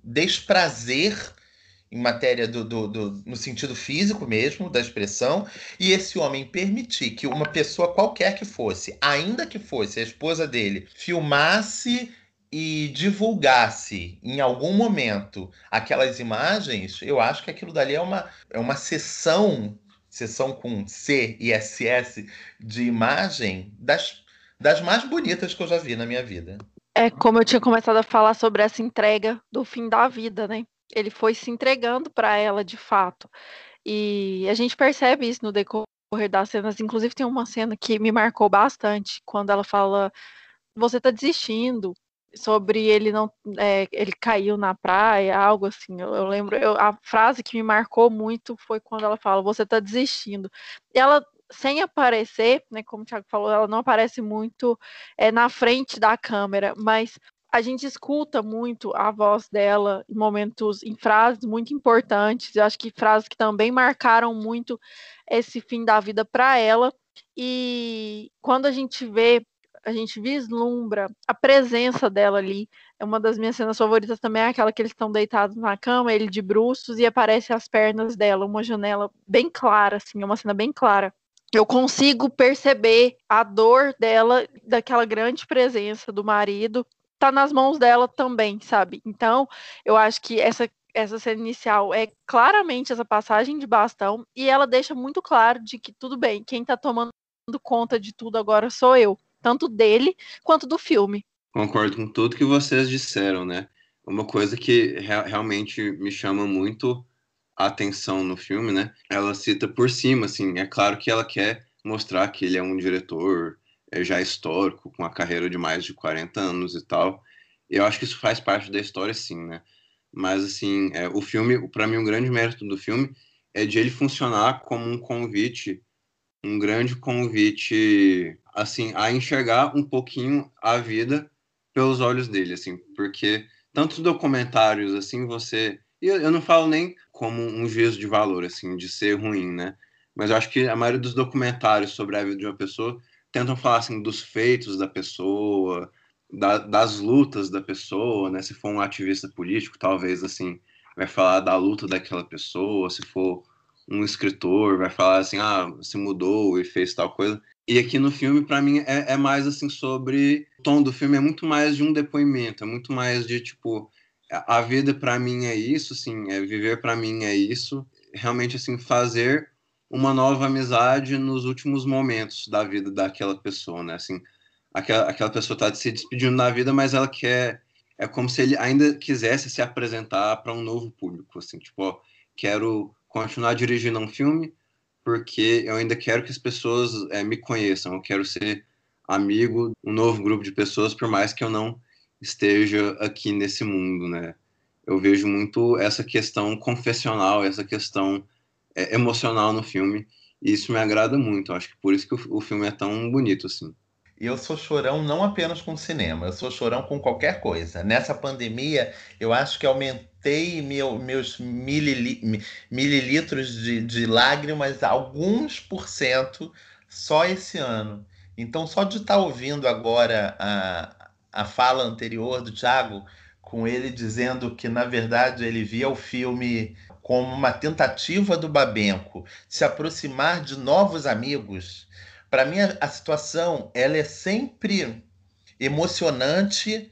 desprazer em matéria do, do, do, no sentido físico mesmo da expressão, e esse homem permitir que uma pessoa qualquer que fosse, ainda que fosse a esposa dele, filmasse e divulgasse em algum momento aquelas imagens, eu acho que aquilo dali é uma, é uma sessão, sessão com C e SS de imagem das, das mais bonitas que eu já vi na minha vida. É como eu tinha começado a falar sobre essa entrega do fim da vida, né? Ele foi se entregando para ela de fato. E a gente percebe isso no decorrer das cenas. Inclusive, tem uma cena que me marcou bastante quando ela fala: Você tá desistindo. Sobre ele não. É, ele caiu na praia, algo assim. Eu, eu lembro. Eu, a frase que me marcou muito foi quando ela fala: Você tá desistindo. E ela sem aparecer, né, como o Thiago falou, ela não aparece muito é, na frente da câmera, mas a gente escuta muito a voz dela em momentos, em frases muito importantes. Eu acho que frases que também marcaram muito esse fim da vida para ela. E quando a gente vê, a gente vislumbra a presença dela ali. É uma das minhas cenas favoritas também, é aquela que eles estão deitados na cama, ele de bruços, e aparece as pernas dela, uma janela bem clara, assim, é uma cena bem clara eu consigo perceber a dor dela, daquela grande presença do marido, tá nas mãos dela também, sabe? Então, eu acho que essa essa cena inicial é claramente essa passagem de bastão e ela deixa muito claro de que tudo bem, quem tá tomando conta de tudo agora sou eu, tanto dele quanto do filme. Concordo com tudo que vocês disseram, né? Uma coisa que re realmente me chama muito atenção no filme, né? Ela cita por cima, assim, é claro que ela quer mostrar que ele é um diretor já histórico, com uma carreira de mais de 40 anos e tal. Eu acho que isso faz parte da história, sim, né? Mas, assim, é, o filme, para mim, o um grande mérito do filme é de ele funcionar como um convite, um grande convite, assim, a enxergar um pouquinho a vida pelos olhos dele, assim, porque tantos documentários, assim, você... Eu, eu não falo nem como um juízo de valor, assim, de ser ruim, né? Mas eu acho que a maioria dos documentários sobre a vida de uma pessoa tentam falar, assim, dos feitos da pessoa, da, das lutas da pessoa, né? Se for um ativista político, talvez, assim, vai falar da luta daquela pessoa, se for um escritor, vai falar assim, ah, se mudou e fez tal coisa. E aqui no filme, para mim, é, é, mais assim sobre. O tom do filme é muito mais de um depoimento, é muito mais de tipo. A vida para mim é isso, assim, é viver para mim é isso. Realmente, assim, fazer uma nova amizade nos últimos momentos da vida daquela pessoa, né? Assim, aquela, aquela pessoa tá se despedindo da vida, mas ela quer. É como se ele ainda quisesse se apresentar para um novo público, assim, tipo, ó, quero continuar dirigindo um filme, porque eu ainda quero que as pessoas é, me conheçam, eu quero ser amigo um novo grupo de pessoas, por mais que eu não esteja aqui nesse mundo, né? Eu vejo muito essa questão confessional, essa questão é, emocional no filme, e isso me agrada muito. Acho que por isso que o, o filme é tão bonito, assim. E eu sou chorão não apenas com cinema, eu sou chorão com qualquer coisa. Nessa pandemia, eu acho que aumentei meu, meus milili, mililitros de, de lágrimas alguns por cento só esse ano. Então, só de estar tá ouvindo agora a, a fala anterior do Thiago, com ele dizendo que, na verdade, ele via o filme como uma tentativa do Babenco se aproximar de novos amigos para mim a, a situação ela é sempre emocionante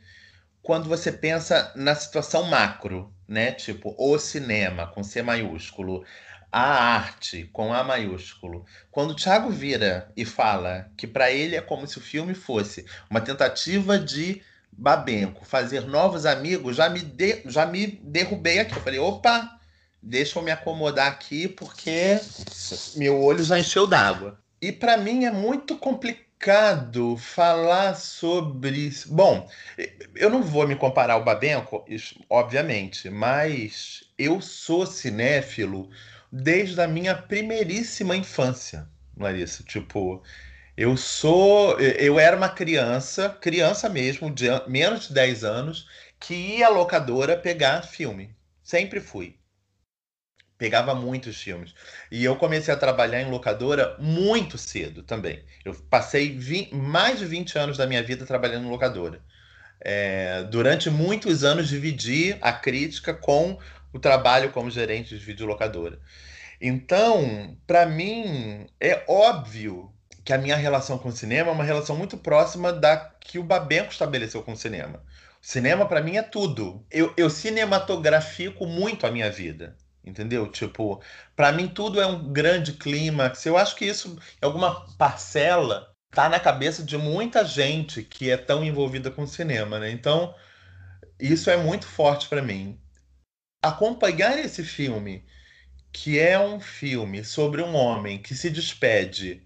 quando você pensa na situação macro, né? Tipo, o cinema com C maiúsculo, a arte com A maiúsculo. Quando o Thiago vira e fala que para ele é como se o filme fosse uma tentativa de Babenco fazer novos amigos, já me, de, já me derrubei aqui. Eu falei, opa, deixa eu me acomodar aqui porque meu olho já encheu d'água. E para mim é muito complicado falar sobre. Bom, eu não vou me comparar ao Babenco, obviamente, mas eu sou cinéfilo desde a minha primeiríssima infância, Larissa. Tipo, eu sou. Eu era uma criança, criança mesmo, de menos de 10 anos, que ia à locadora pegar filme. Sempre fui pegava muitos filmes. E eu comecei a trabalhar em locadora muito cedo também. Eu passei 20, mais de 20 anos da minha vida trabalhando em locadora. É, durante muitos anos dividi a crítica com o trabalho como gerente de videolocadora. Então, para mim, é óbvio que a minha relação com o cinema é uma relação muito próxima da que o Babenco estabeleceu com o cinema. O cinema, para mim, é tudo. Eu, eu cinematografico muito a minha vida. Entendeu? Tipo, para mim tudo é um grande clímax. Eu acho que isso, alguma parcela, tá na cabeça de muita gente que é tão envolvida com cinema, né? Então, isso é muito forte para mim. Acompanhar esse filme, que é um filme sobre um homem que se despede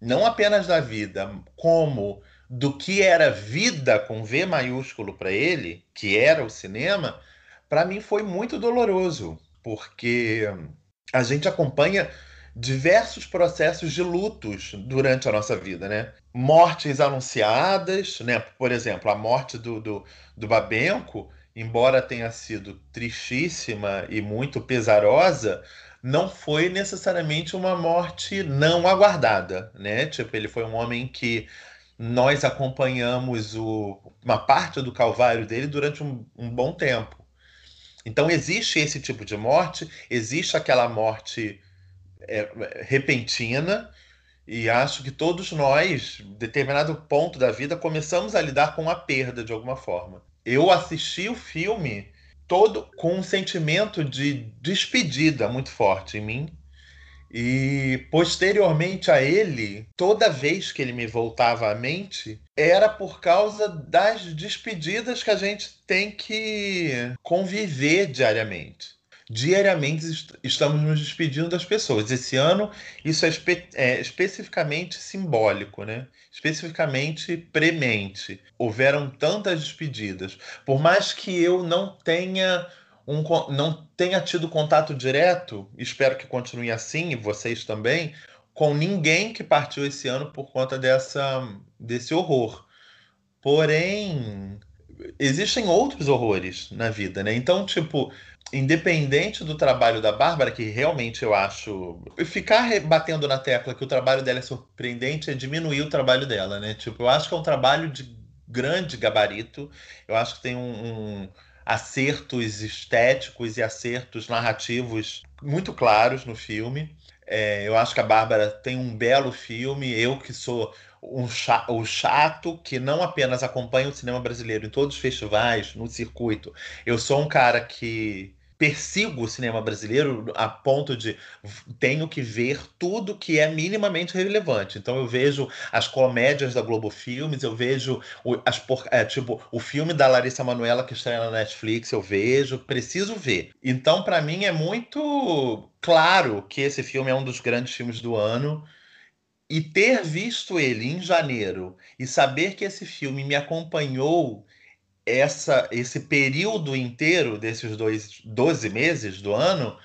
não apenas da vida, como do que era vida com V maiúsculo para ele, que era o cinema, para mim foi muito doloroso porque a gente acompanha diversos processos de lutos durante a nossa vida, né? Mortes anunciadas, né? Por exemplo, a morte do, do, do Babenco, embora tenha sido tristíssima e muito pesarosa, não foi necessariamente uma morte não aguardada, né? Tipo, ele foi um homem que nós acompanhamos o, uma parte do calvário dele durante um, um bom tempo. Então existe esse tipo de morte, existe aquela morte é, repentina, e acho que todos nós, em determinado ponto da vida, começamos a lidar com a perda de alguma forma. Eu assisti o filme todo com um sentimento de despedida muito forte em mim, e posteriormente a ele, toda vez que ele me voltava à mente, era por causa das despedidas que a gente tem que conviver diariamente. diariamente est estamos nos despedindo das pessoas. Esse ano, isso é, espe é, especificamente simbólico, né? especificamente premente. Houveram tantas despedidas. Por mais que eu não tenha. Um, não tenha tido contato direto, espero que continue assim, e vocês também, com ninguém que partiu esse ano por conta dessa, desse horror. Porém, existem outros horrores na vida, né? Então, tipo, independente do trabalho da Bárbara, que realmente eu acho. Ficar batendo na tecla que o trabalho dela é surpreendente é diminuir o trabalho dela, né? Tipo, eu acho que é um trabalho de grande gabarito. Eu acho que tem um, um acertos estéticos e acertos narrativos muito claros no filme. É, eu acho que a Bárbara tem um belo filme. Eu que sou um o chato que não apenas acompanha o cinema brasileiro em todos os festivais, no circuito. Eu sou um cara que persigo o cinema brasileiro a ponto de tenho que ver tudo que é minimamente relevante. Então eu vejo as comédias da Globo Filmes, eu vejo o, as por, é, tipo o filme da Larissa Manoela que estreia na Netflix, eu vejo, preciso ver. Então para mim é muito claro que esse filme é um dos grandes filmes do ano. E ter visto ele em janeiro e saber que esse filme me acompanhou essa, esse período inteiro desses dois 12 meses do ano,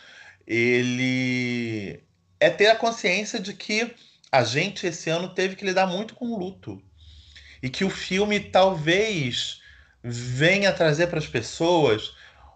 ele é ter a consciência de que a gente esse ano teve que lidar muito com o luto. E que o filme talvez venha trazer para as pessoas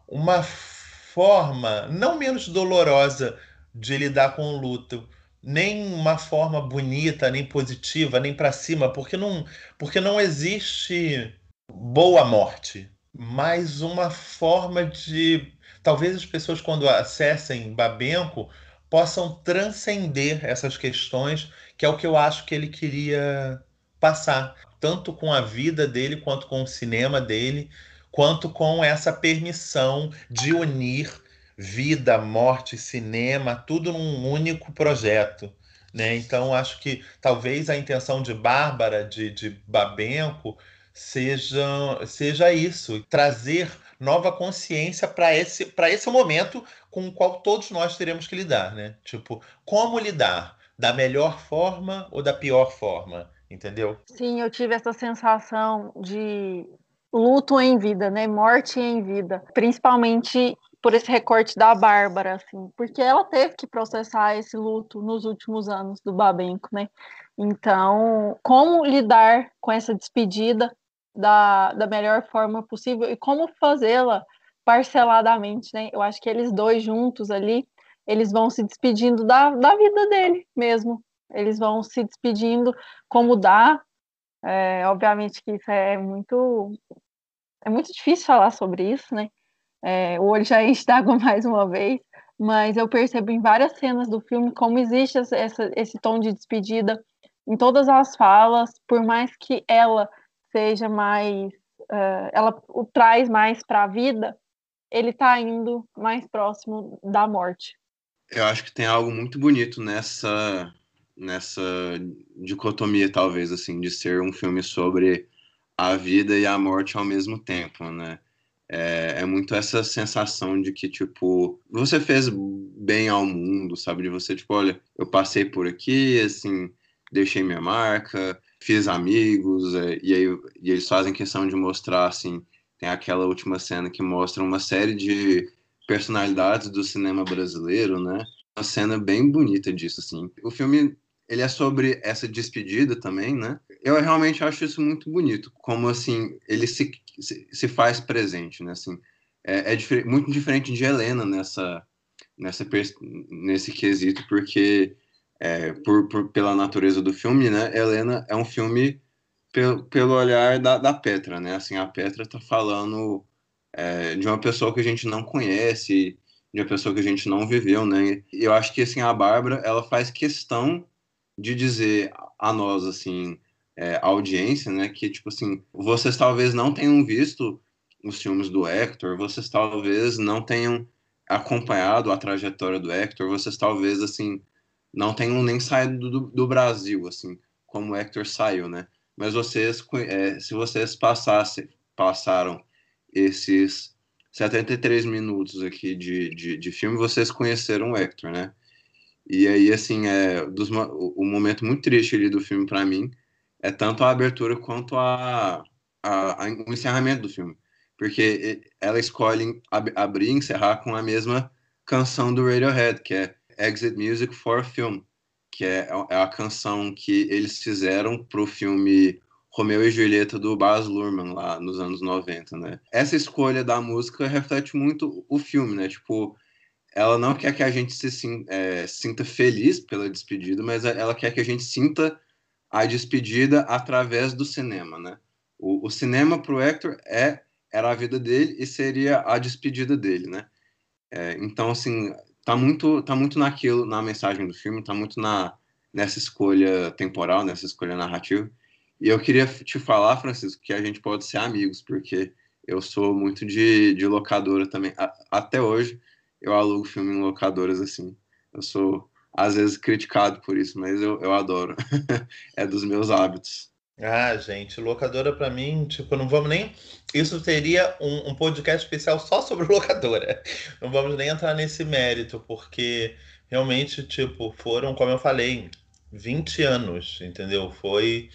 uma forma não menos dolorosa de lidar com o luto, nem uma forma bonita, nem positiva, nem para cima, porque não, porque não existe boa morte, mas uma forma de talvez as pessoas quando acessem Babenco possam transcender essas questões, que é o que eu acho que ele queria passar, tanto com a vida dele quanto com o cinema dele, quanto com essa permissão de unir vida, morte, cinema, tudo num único projeto. Né? Então, acho que talvez a intenção de Bárbara, de, de Babenco, seja, seja isso, trazer nova consciência para esse, esse momento com o qual todos nós teremos que lidar, né? Tipo, como lidar? Da melhor forma ou da pior forma? Entendeu? Sim, eu tive essa sensação de luto em vida, né? Morte em vida. Principalmente por esse recorte da Bárbara, assim, porque ela teve que processar esse luto nos últimos anos do Babenco, né? Então, como lidar com essa despedida da, da melhor forma possível e como fazê-la parceladamente, né? Eu acho que eles dois juntos ali, eles vão se despedindo da, da vida dele mesmo. Eles vão se despedindo como dá. É, obviamente que isso é muito é muito difícil falar sobre isso, né? É, o olho já enche d'água mais uma vez, mas eu percebo em várias cenas do filme como existe essa, esse tom de despedida em todas as falas, por mais que ela seja mais, uh, ela o traz mais para a vida, ele está indo mais próximo da morte. Eu acho que tem algo muito bonito nessa nessa dicotomia talvez assim de ser um filme sobre a vida e a morte ao mesmo tempo, né? É, é, muito essa sensação de que, tipo, você fez bem ao mundo, sabe? De você, tipo, olha, eu passei por aqui, assim, deixei minha marca, fiz amigos, é, e aí e eles fazem questão de mostrar, assim, tem aquela última cena que mostra uma série de personalidades do cinema brasileiro, né? Uma cena bem bonita disso, assim. O filme, ele é sobre essa despedida também, né? Eu realmente acho isso muito bonito, como, assim, ele se, se, se faz presente, né? Assim, é, é muito diferente de Helena nessa, nessa, nesse quesito, porque é, por, por, pela natureza do filme, né? Helena é um filme pelo, pelo olhar da, da Petra, né? Assim, a Petra tá falando é, de uma pessoa que a gente não conhece, de uma pessoa que a gente não viveu, né? E eu acho que, assim, a Bárbara, ela faz questão de dizer a nós, assim, é, a audiência, né? Que, tipo assim, vocês talvez não tenham visto os filmes do Hector, vocês talvez não tenham acompanhado a trajetória do Hector, vocês talvez, assim, não tenham nem saído do, do Brasil, assim, como o Hector saiu, né? Mas vocês, é, se vocês passassem, passaram esses 73 minutos aqui de, de, de filme, vocês conheceram o Hector, né? E aí, assim, é, dos, o, momento muito triste ali do filme para mim é tanto a abertura quanto a, a, a, o encerramento do filme. Porque ela escolhe ab, abrir e encerrar com a mesma canção do Radiohead, que é Exit Music for Film, que é, é a canção que eles fizeram pro filme Romeu e Julieta do Baz Luhrmann lá nos anos 90, né? Essa escolha da música reflete muito o filme, né? Tipo, ela não quer que a gente se é, sinta feliz pela despedida, mas ela quer que a gente sinta a despedida através do cinema, né? O, o cinema pro Hector é era a vida dele e seria a despedida dele, né? É, então, assim, tá muito, tá muito naquilo, na mensagem do filme, tá muito na, nessa escolha temporal, nessa escolha narrativa. E eu queria te falar, Francisco, que a gente pode ser amigos, porque eu sou muito de, de locadora também. A, até hoje, eu alugo filme em locadoras assim. Eu sou, às vezes, criticado por isso, mas eu, eu adoro. é dos meus hábitos. Ah, gente, locadora para mim, tipo, não vamos nem. Isso teria um, um, podcast especial só sobre locadora. Não vamos nem entrar nesse mérito, porque realmente, tipo, foram, como eu falei, 20 anos, entendeu? Foi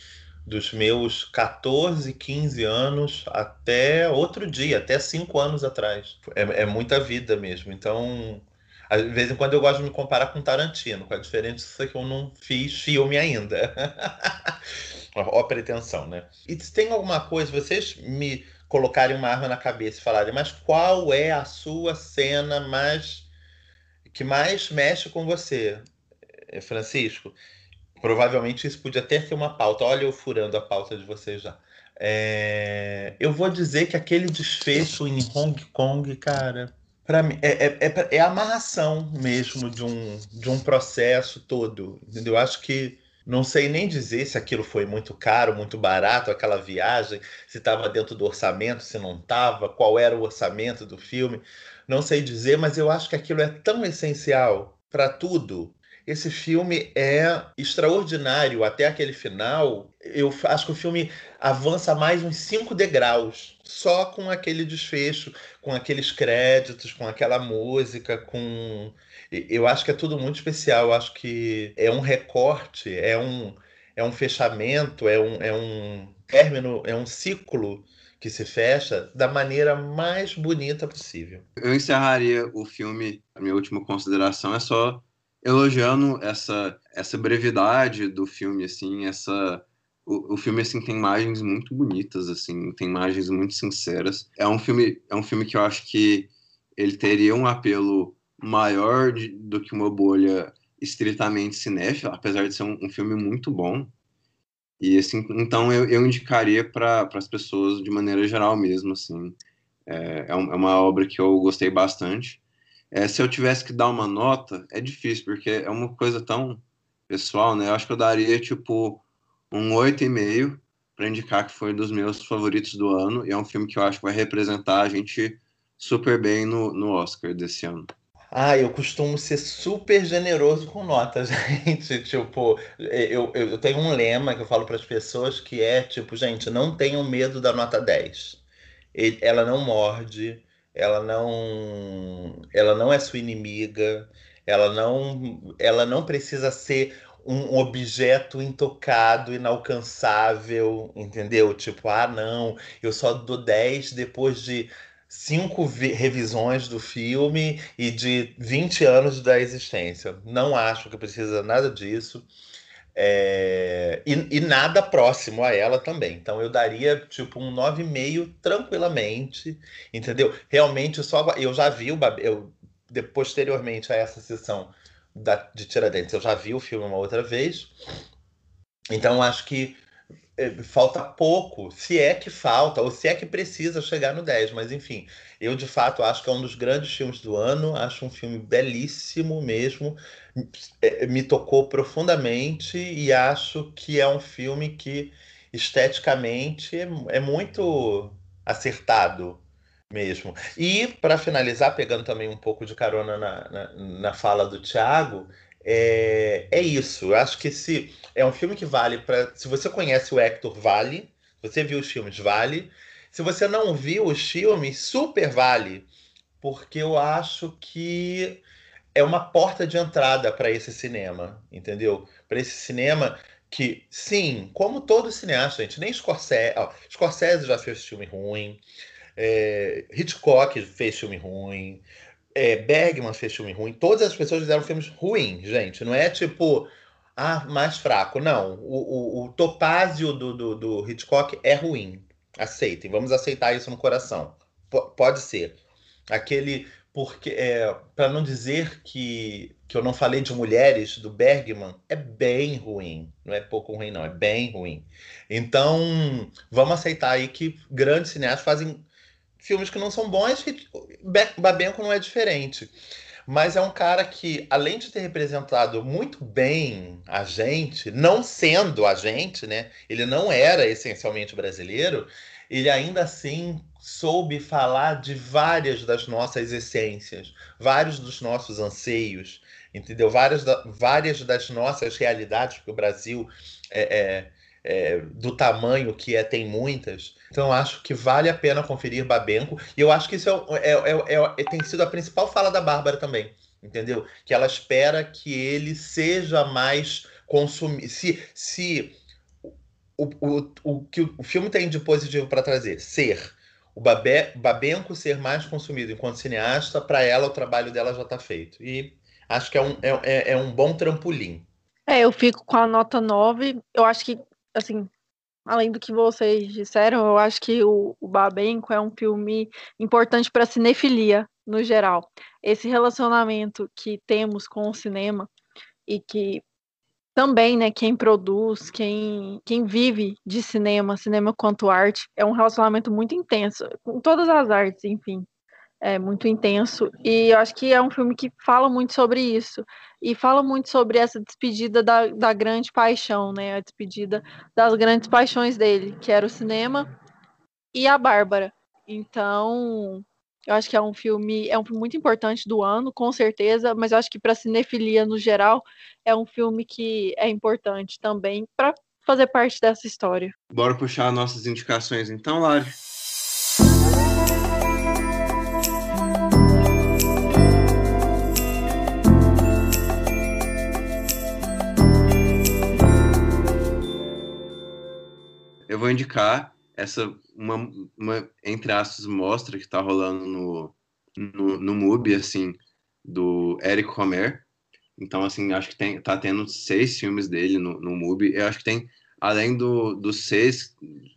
dos meus 14, 15 anos até outro dia, até 5 anos atrás. É, é muita vida mesmo. Então, às vezes em quando eu gosto de me comparar com Tarantino, com a diferença que eu não fiz filme ainda. Ó, pretensão, né? E se tem alguma coisa, vocês me colocarem uma arma na cabeça e falarem, mas qual é a sua cena mais que mais mexe com você, eh, Francisco? Provavelmente isso podia até ser uma pauta. Olha eu furando a pauta de vocês já. É... Eu vou dizer que aquele desfecho em Hong Kong, cara, para mim é, é, é, é, a amarração mesmo de um, de um processo todo. Entendeu? Eu acho que não sei nem dizer se aquilo foi muito caro, muito barato, aquela viagem, se estava dentro do orçamento, se não estava, qual era o orçamento do filme. Não sei dizer, mas eu acho que aquilo é tão essencial para tudo. Esse filme é extraordinário até aquele final. Eu acho que o filme avança mais uns cinco degraus, só com aquele desfecho, com aqueles créditos, com aquela música, com eu acho que é tudo muito especial. Eu acho que é um recorte, é um, é um fechamento, é um, é um término, é um ciclo que se fecha da maneira mais bonita possível. Eu encerraria o filme, a minha última consideração é só elogiando essa essa brevidade do filme assim, essa o, o filme assim tem imagens muito bonitas assim, tem imagens muito sinceras. É um filme é um filme que eu acho que ele teria um apelo maior de, do que uma bolha estritamente cinéfila, apesar de ser um, um filme muito bom. E assim, então eu, eu indicaria para as pessoas de maneira geral mesmo, assim. É, é, é, uma obra que eu gostei bastante. É, se eu tivesse que dar uma nota, é difícil, porque é uma coisa tão pessoal, né? Eu acho que eu daria, tipo, um 8,5 para indicar que foi um dos meus favoritos do ano. E é um filme que eu acho que vai representar a gente super bem no, no Oscar desse ano. Ah, eu costumo ser super generoso com notas, gente. Tipo, eu, eu tenho um lema que eu falo para as pessoas que é tipo, gente, não tenham medo da nota 10. Ela não morde, ela não, ela não é sua inimiga, ela não, ela não precisa ser um objeto intocado, inalcançável, entendeu? Tipo, ah, não, eu só dou 10 depois de cinco revisões do filme e de 20 anos da existência. Não acho que precisa nada disso. É... E, e, nada próximo a ela também. Então eu daria tipo um 9,5 tranquilamente, entendeu? Realmente só eu já vi o eu posteriormente a essa sessão da, de Tiradentes, eu já vi o filme uma outra vez. Então acho que é, falta pouco, se é que falta, ou se é que precisa chegar no 10, mas enfim, eu de fato acho que é um dos grandes filmes do ano, acho um filme belíssimo mesmo, é, me tocou profundamente e acho que é um filme que esteticamente é, é muito acertado mesmo. E para finalizar, pegando também um pouco de carona na, na, na fala do Thiago, é, é isso. Eu acho que esse é um filme que vale para. Se você conhece o Hector, vale. Se você viu os filmes, vale. Se você não viu os filmes, super vale, porque eu acho que é uma porta de entrada para esse cinema, entendeu? Para esse cinema que, sim, como todo cineasta, gente, nem Scorsese, ó, Scorsese já fez filme ruim, é, Hitchcock fez filme ruim, é, Bergman fez filme ruim, todas as pessoas fizeram filmes ruins, gente, não é tipo, ah, mais fraco, não, o, o, o Topázio do, do, do Hitchcock é ruim, aceitem, vamos aceitar isso no coração, P pode ser. Aquele porque é, para não dizer que, que eu não falei de mulheres do Bergman, é bem ruim. Não é pouco ruim, não, é bem ruim. Então, vamos aceitar aí que grandes cineastas fazem filmes que não são bons, Babenco não é diferente. Mas é um cara que, além de ter representado muito bem a gente, não sendo a gente, né? Ele não era essencialmente brasileiro, ele ainda assim soube falar de várias das nossas essências, vários dos nossos anseios, entendeu? Várias, da, várias das nossas realidades, porque o Brasil é, é, é, do tamanho que é, tem muitas. Então, acho que vale a pena conferir Babenco. E eu acho que isso é, é, é, é, tem sido a principal fala da Bárbara também, entendeu? Que ela espera que ele seja mais consumido. Se, se o, o, o que o filme tem de positivo para trazer, ser o Babé, Babenco ser mais consumido enquanto cineasta, para ela o trabalho dela já está feito. E acho que é um, é, é, é, um bom trampolim. É, eu fico com a nota 9. Eu acho que, assim, além do que vocês disseram, eu acho que o, o Babenco é um filme importante para a cinefilia, no geral. Esse relacionamento que temos com o cinema e que também, né, quem produz, quem, quem vive de cinema, cinema quanto arte, é um relacionamento muito intenso, com todas as artes, enfim. É muito intenso. E eu acho que é um filme que fala muito sobre isso. E fala muito sobre essa despedida da, da grande paixão, né? A despedida das grandes paixões dele, que era o cinema e a Bárbara. Então, eu acho que é um filme, é um filme muito importante do ano, com certeza, mas eu acho que para cinefilia no geral é um filme que é importante também para fazer parte dessa história. Bora puxar nossas indicações então, Lari. Eu vou indicar essa uma, uma entre aspas mostra que está rolando no, no, no MUBI, assim, do Eric Romer. Então, assim, acho que tem, tá tendo seis filmes dele no, no MUBI. Eu acho que tem, além do, dos seis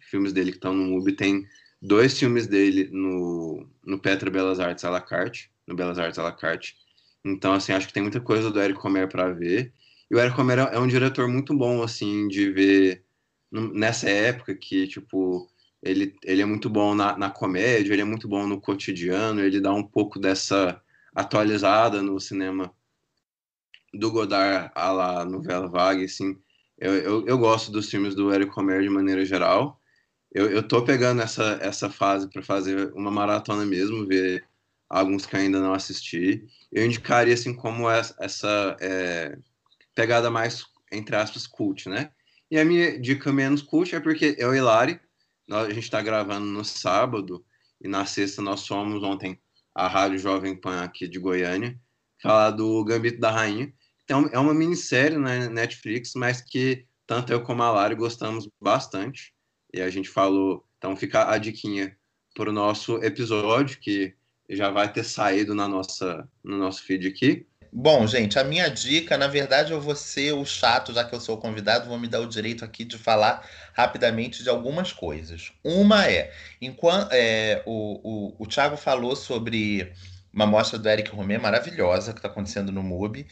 filmes dele que estão no MUBI, tem dois filmes dele no, no Petra Belas Artes à la carte, no Belas Artes à la carte. Então, assim, acho que tem muita coisa do Eric Romer para ver. E o Eric Romer é um diretor muito bom, assim, de ver nessa época que, tipo, ele, ele é muito bom na, na comédia, ele é muito bom no cotidiano, ele dá um pouco dessa atualizada no cinema do Godard a la novela vague, assim. Eu, eu, eu, gosto dos filmes do Eric Romer de maneira geral. Eu, eu tô pegando essa, essa fase para fazer uma maratona mesmo, ver alguns que ainda não assisti. Eu indicaria, assim, como essa, essa é, pegada mais, entre aspas, cult, né? E a minha dica menos cult é porque eu e Lari, nós, a gente está gravando no sábado e na sexta nós fomos ontem à Rádio Jovem Pan aqui de Goiânia falar do Gambito da Rainha. Então é uma minissérie na Netflix, mas que tanto eu como a Lari gostamos bastante. E a gente falou, então fica a diquinha para o nosso episódio que já vai ter saído na nossa, no nosso feed aqui. Bom, gente, a minha dica, na verdade, eu vou ser o chato, já que eu sou o convidado, vou me dar o direito aqui de falar rapidamente de algumas coisas. Uma é, enquanto é, o, o, o Thiago falou sobre uma mostra do Eric Romé maravilhosa que está acontecendo no MUBI,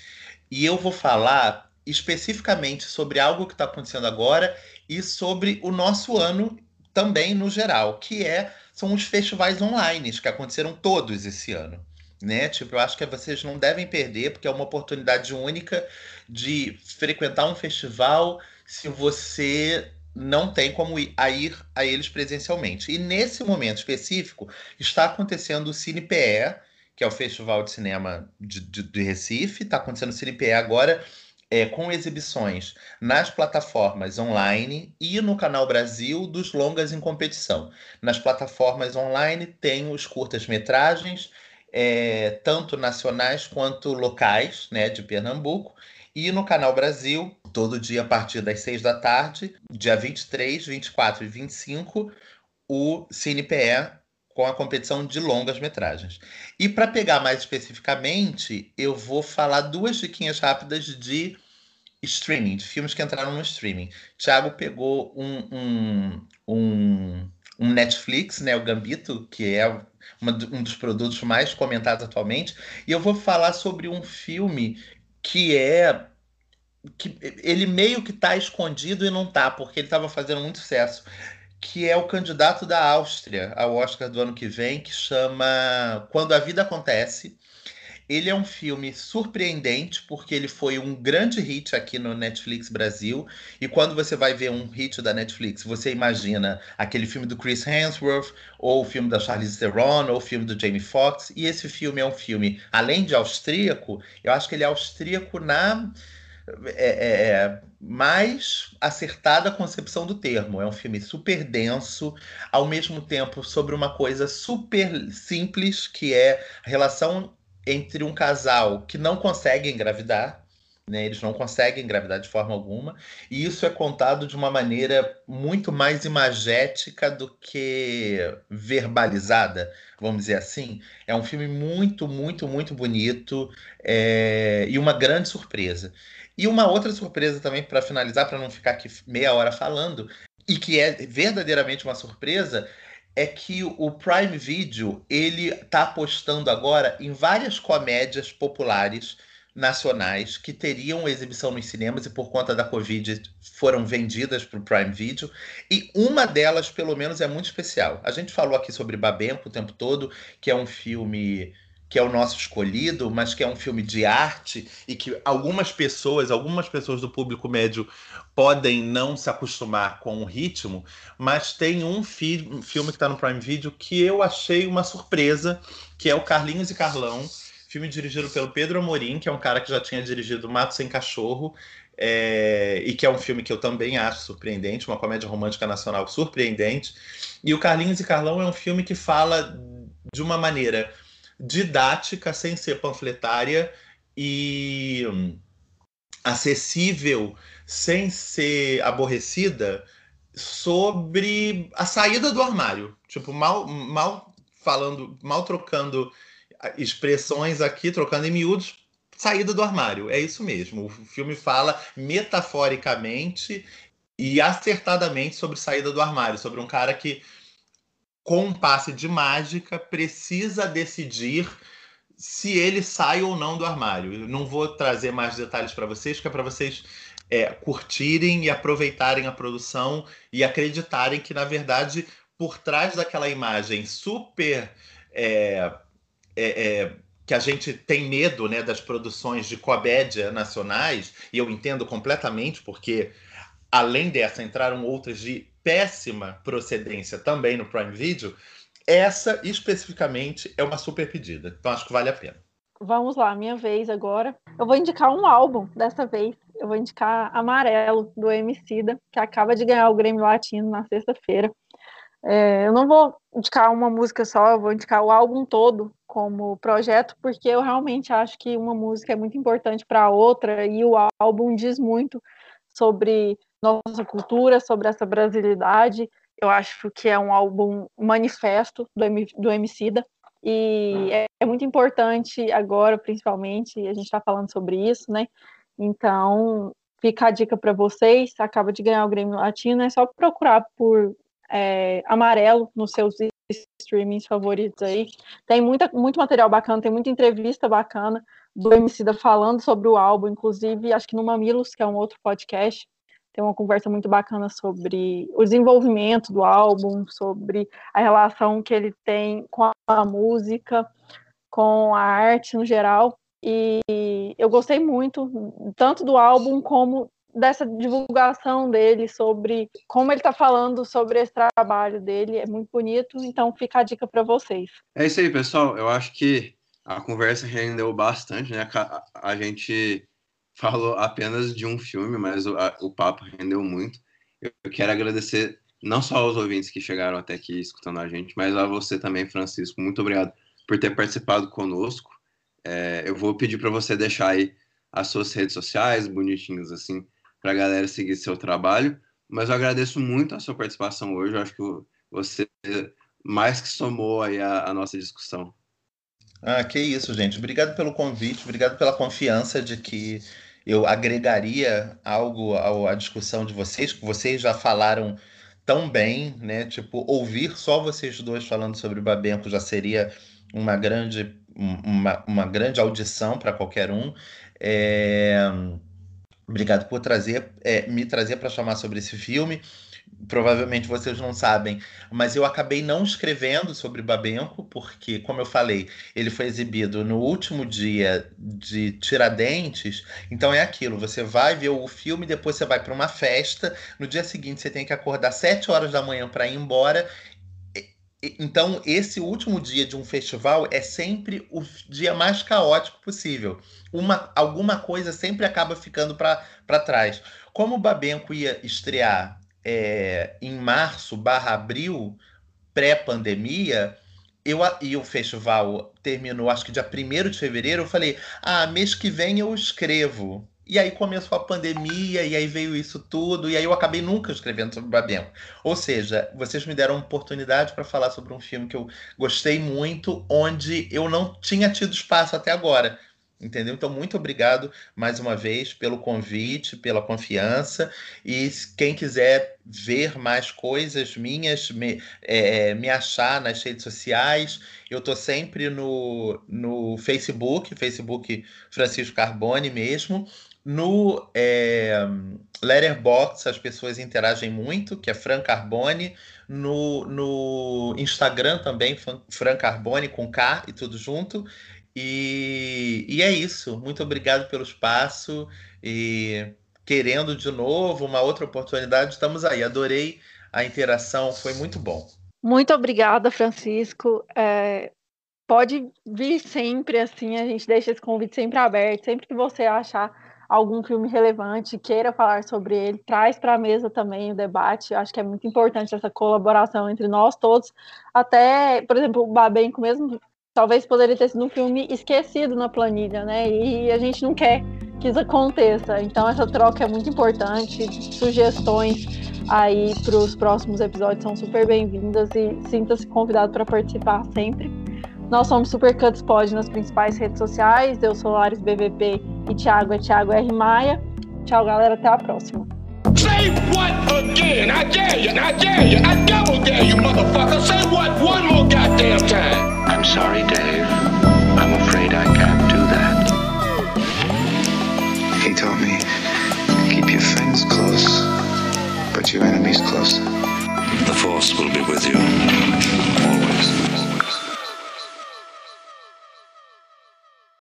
e eu vou falar especificamente sobre algo que está acontecendo agora e sobre o nosso ano também no geral, que é são os festivais online que aconteceram todos esse ano né? Tipo, eu acho que vocês não devem perder, porque é uma oportunidade única de frequentar um festival se você não tem como ir a, ir a eles presencialmente. E nesse momento específico está acontecendo o CinePE, que é o Festival de Cinema de, de, de Recife, está acontecendo o CinePE agora é, com exibições nas plataformas online e no Canal Brasil dos longas em competição. Nas plataformas online tem os curtas-metragens, é, tanto nacionais quanto locais, né, de Pernambuco, e no Canal Brasil, todo dia a partir das seis da tarde, dia 23, 24 e 25, o CinePE com a competição de longas metragens. E para pegar mais especificamente, eu vou falar duas diquinhas rápidas de streaming, de filmes que entraram no streaming. Thiago pegou um, um, um, um Netflix, né, o Gambito, que é uma, um dos produtos mais comentados atualmente, e eu vou falar sobre um filme que é que ele meio que está escondido e não tá, porque ele estava fazendo muito sucesso que é o candidato da Áustria ao Oscar do ano que vem, que chama Quando a Vida Acontece. Ele é um filme surpreendente, porque ele foi um grande hit aqui no Netflix Brasil. E quando você vai ver um hit da Netflix, você imagina aquele filme do Chris Hemsworth, ou o filme da Charlize Theron, ou o filme do Jamie Foxx. E esse filme é um filme, além de austríaco, eu acho que ele é austríaco na é, é, é, mais acertada concepção do termo. É um filme super denso, ao mesmo tempo sobre uma coisa super simples, que é a relação entre um casal que não consegue engravidar, né? Eles não conseguem engravidar de forma alguma, e isso é contado de uma maneira muito mais imagética do que verbalizada, vamos dizer assim. É um filme muito, muito, muito bonito é... e uma grande surpresa. E uma outra surpresa também, para finalizar, para não ficar aqui meia hora falando, e que é verdadeiramente uma surpresa, é que o Prime Video ele está apostando agora em várias comédias populares nacionais que teriam exibição nos cinemas e por conta da Covid foram vendidas para o Prime Video. E uma delas, pelo menos, é muito especial. A gente falou aqui sobre Babenco o tempo todo, que é um filme que é o nosso escolhido, mas que é um filme de arte e que algumas pessoas, algumas pessoas do público médio podem não se acostumar com o ritmo, mas tem um, fi filme que está no Prime Video que eu achei uma surpresa, que é o Carlinhos e Carlão, filme dirigido pelo Pedro Amorim, que é um cara que já tinha dirigido Mato Sem Cachorro, é, e que é um filme que eu também acho surpreendente, uma comédia romântica nacional surpreendente. E o Carlinhos e Carlão é um filme que fala de uma maneira didática, sem ser panfletária e acessível, sem ser aborrecida, sobre a saída do armário. Tipo, mal, mal falando, mal trocando expressões aqui, trocando em miúdos, saída do armário. É isso mesmo. O filme fala metaforicamente e acertadamente sobre saída do armário, sobre um cara que com um passe de mágica, precisa decidir se ele sai ou não do armário. Eu não vou trazer mais detalhes para vocês, que é para vocês é, curtirem e aproveitarem a produção e acreditarem que, na verdade, por trás daquela imagem super. É, é, é que a gente tem medo né, das produções de comédia nacionais, e eu entendo completamente, porque além dessa entraram outras de péssima procedência também no Prime Video, essa especificamente é uma super pedida. Então acho que vale a pena. Vamos lá, minha vez agora. Eu vou indicar um álbum dessa vez. Eu vou indicar Amarelo, do Emicida, que acaba de ganhar o Grêmio Latino na sexta-feira. É, eu não vou indicar uma música só, eu vou indicar o álbum todo como projeto, porque eu realmente acho que uma música é muito importante para a outra e o álbum diz muito sobre nossa cultura, sobre essa brasilidade. Eu acho que é um álbum manifesto do, M, do Emicida. E é, é muito importante agora, principalmente, a gente está falando sobre isso, né? Então, fica a dica para vocês. Acaba de ganhar o Grêmio Latino, é só procurar por é, Amarelo nos seus streamings favoritos aí. Tem muita, muito material bacana, tem muita entrevista bacana do Emicida falando sobre o álbum, inclusive, acho que no Mamilos, que é um outro podcast, tem uma conversa muito bacana sobre o desenvolvimento do álbum, sobre a relação que ele tem com a música, com a arte no geral. E eu gostei muito, tanto do álbum como dessa divulgação dele sobre como ele está falando sobre esse trabalho dele. É muito bonito, então fica a dica para vocês. É isso aí, pessoal. Eu acho que a conversa rendeu bastante, né? A, a gente falou apenas de um filme, mas o, a, o papo rendeu muito. Eu, quero agradecer não só aos ouvintes que chegaram até aqui escutando a gente, mas a você também, Francisco. Muito obrigado por ter participado conosco. É, eu vou pedir para você deixar aí as suas redes sociais, bonitinhas assim, para a galera seguir seu trabalho. Mas eu agradeço muito a sua participação hoje. Eu acho que você mais que somou aí a, a nossa discussão. Ah, que isso, gente. Obrigado pelo convite, obrigado pela confiança de que eu agregaria algo à discussão de vocês, que vocês já falaram tão bem, né? Tipo, ouvir só vocês dois falando sobre Babenco já seria uma grande, uma, uma grande audição para qualquer um. É... Obrigado por trazer, é, me trazer para chamar sobre esse filme provavelmente vocês não sabem, mas eu acabei não escrevendo sobre Babenco, porque, como eu falei, ele foi exibido no último dia de Tiradentes, então é aquilo, você vai ver o filme, depois você vai para uma festa, no dia seguinte você tem que acordar 7 horas da manhã para ir embora, então, esse último dia de um festival é sempre o dia mais caótico possível. Uma, alguma coisa sempre acaba ficando para trás. Como o Babenco ia estrear é, em março barra abril, pré-pandemia, eu, e o festival terminou, acho que dia 1 de fevereiro, eu falei, ah, mês que vem eu escrevo. E aí começou a pandemia, e aí veio isso tudo, e aí eu acabei nunca escrevendo sobre Babenco. Ou seja, vocês me deram oportunidade para falar sobre um filme que eu gostei muito, onde eu não tinha tido espaço até agora. Entendeu? Então, muito obrigado mais uma vez pelo convite, pela confiança. E quem quiser ver mais coisas minhas, me, é, me achar nas redes sociais, eu estou sempre no, no Facebook, Facebook Francisco Carbone mesmo. No é, Letterboxd as pessoas interagem muito, que é Fran Carbone. No, no Instagram também, Fran Carbone com K e tudo junto. E, e é isso. Muito obrigado pelo espaço e querendo de novo uma outra oportunidade, estamos aí. Adorei a interação, foi muito bom. Muito obrigada, Francisco. É, pode vir sempre, assim, a gente deixa esse convite sempre aberto. Sempre que você achar algum filme relevante, queira falar sobre ele, traz para a mesa também o debate. Eu acho que é muito importante essa colaboração entre nós todos. Até, por exemplo, o Babenco mesmo talvez poderia ter sido um filme esquecido na planilha, né? E a gente não quer que isso aconteça. Então essa troca é muito importante. Sugestões aí para os próximos episódios são super bem-vindas e sinta-se convidado para participar sempre. Nós somos Super Cuts Pod nas principais redes sociais. Eu sou Lares BVP e Thiago é Thiago R. Maia. Tchau, galera. Até a próxima. Say what again? I dare you, I dare you, I double dare you, motherfucker. Say what one more goddamn time. I'm sorry, Dave. I'm afraid I can't do that. He told me, keep your friends close, but your enemies closer. The Force will be with you.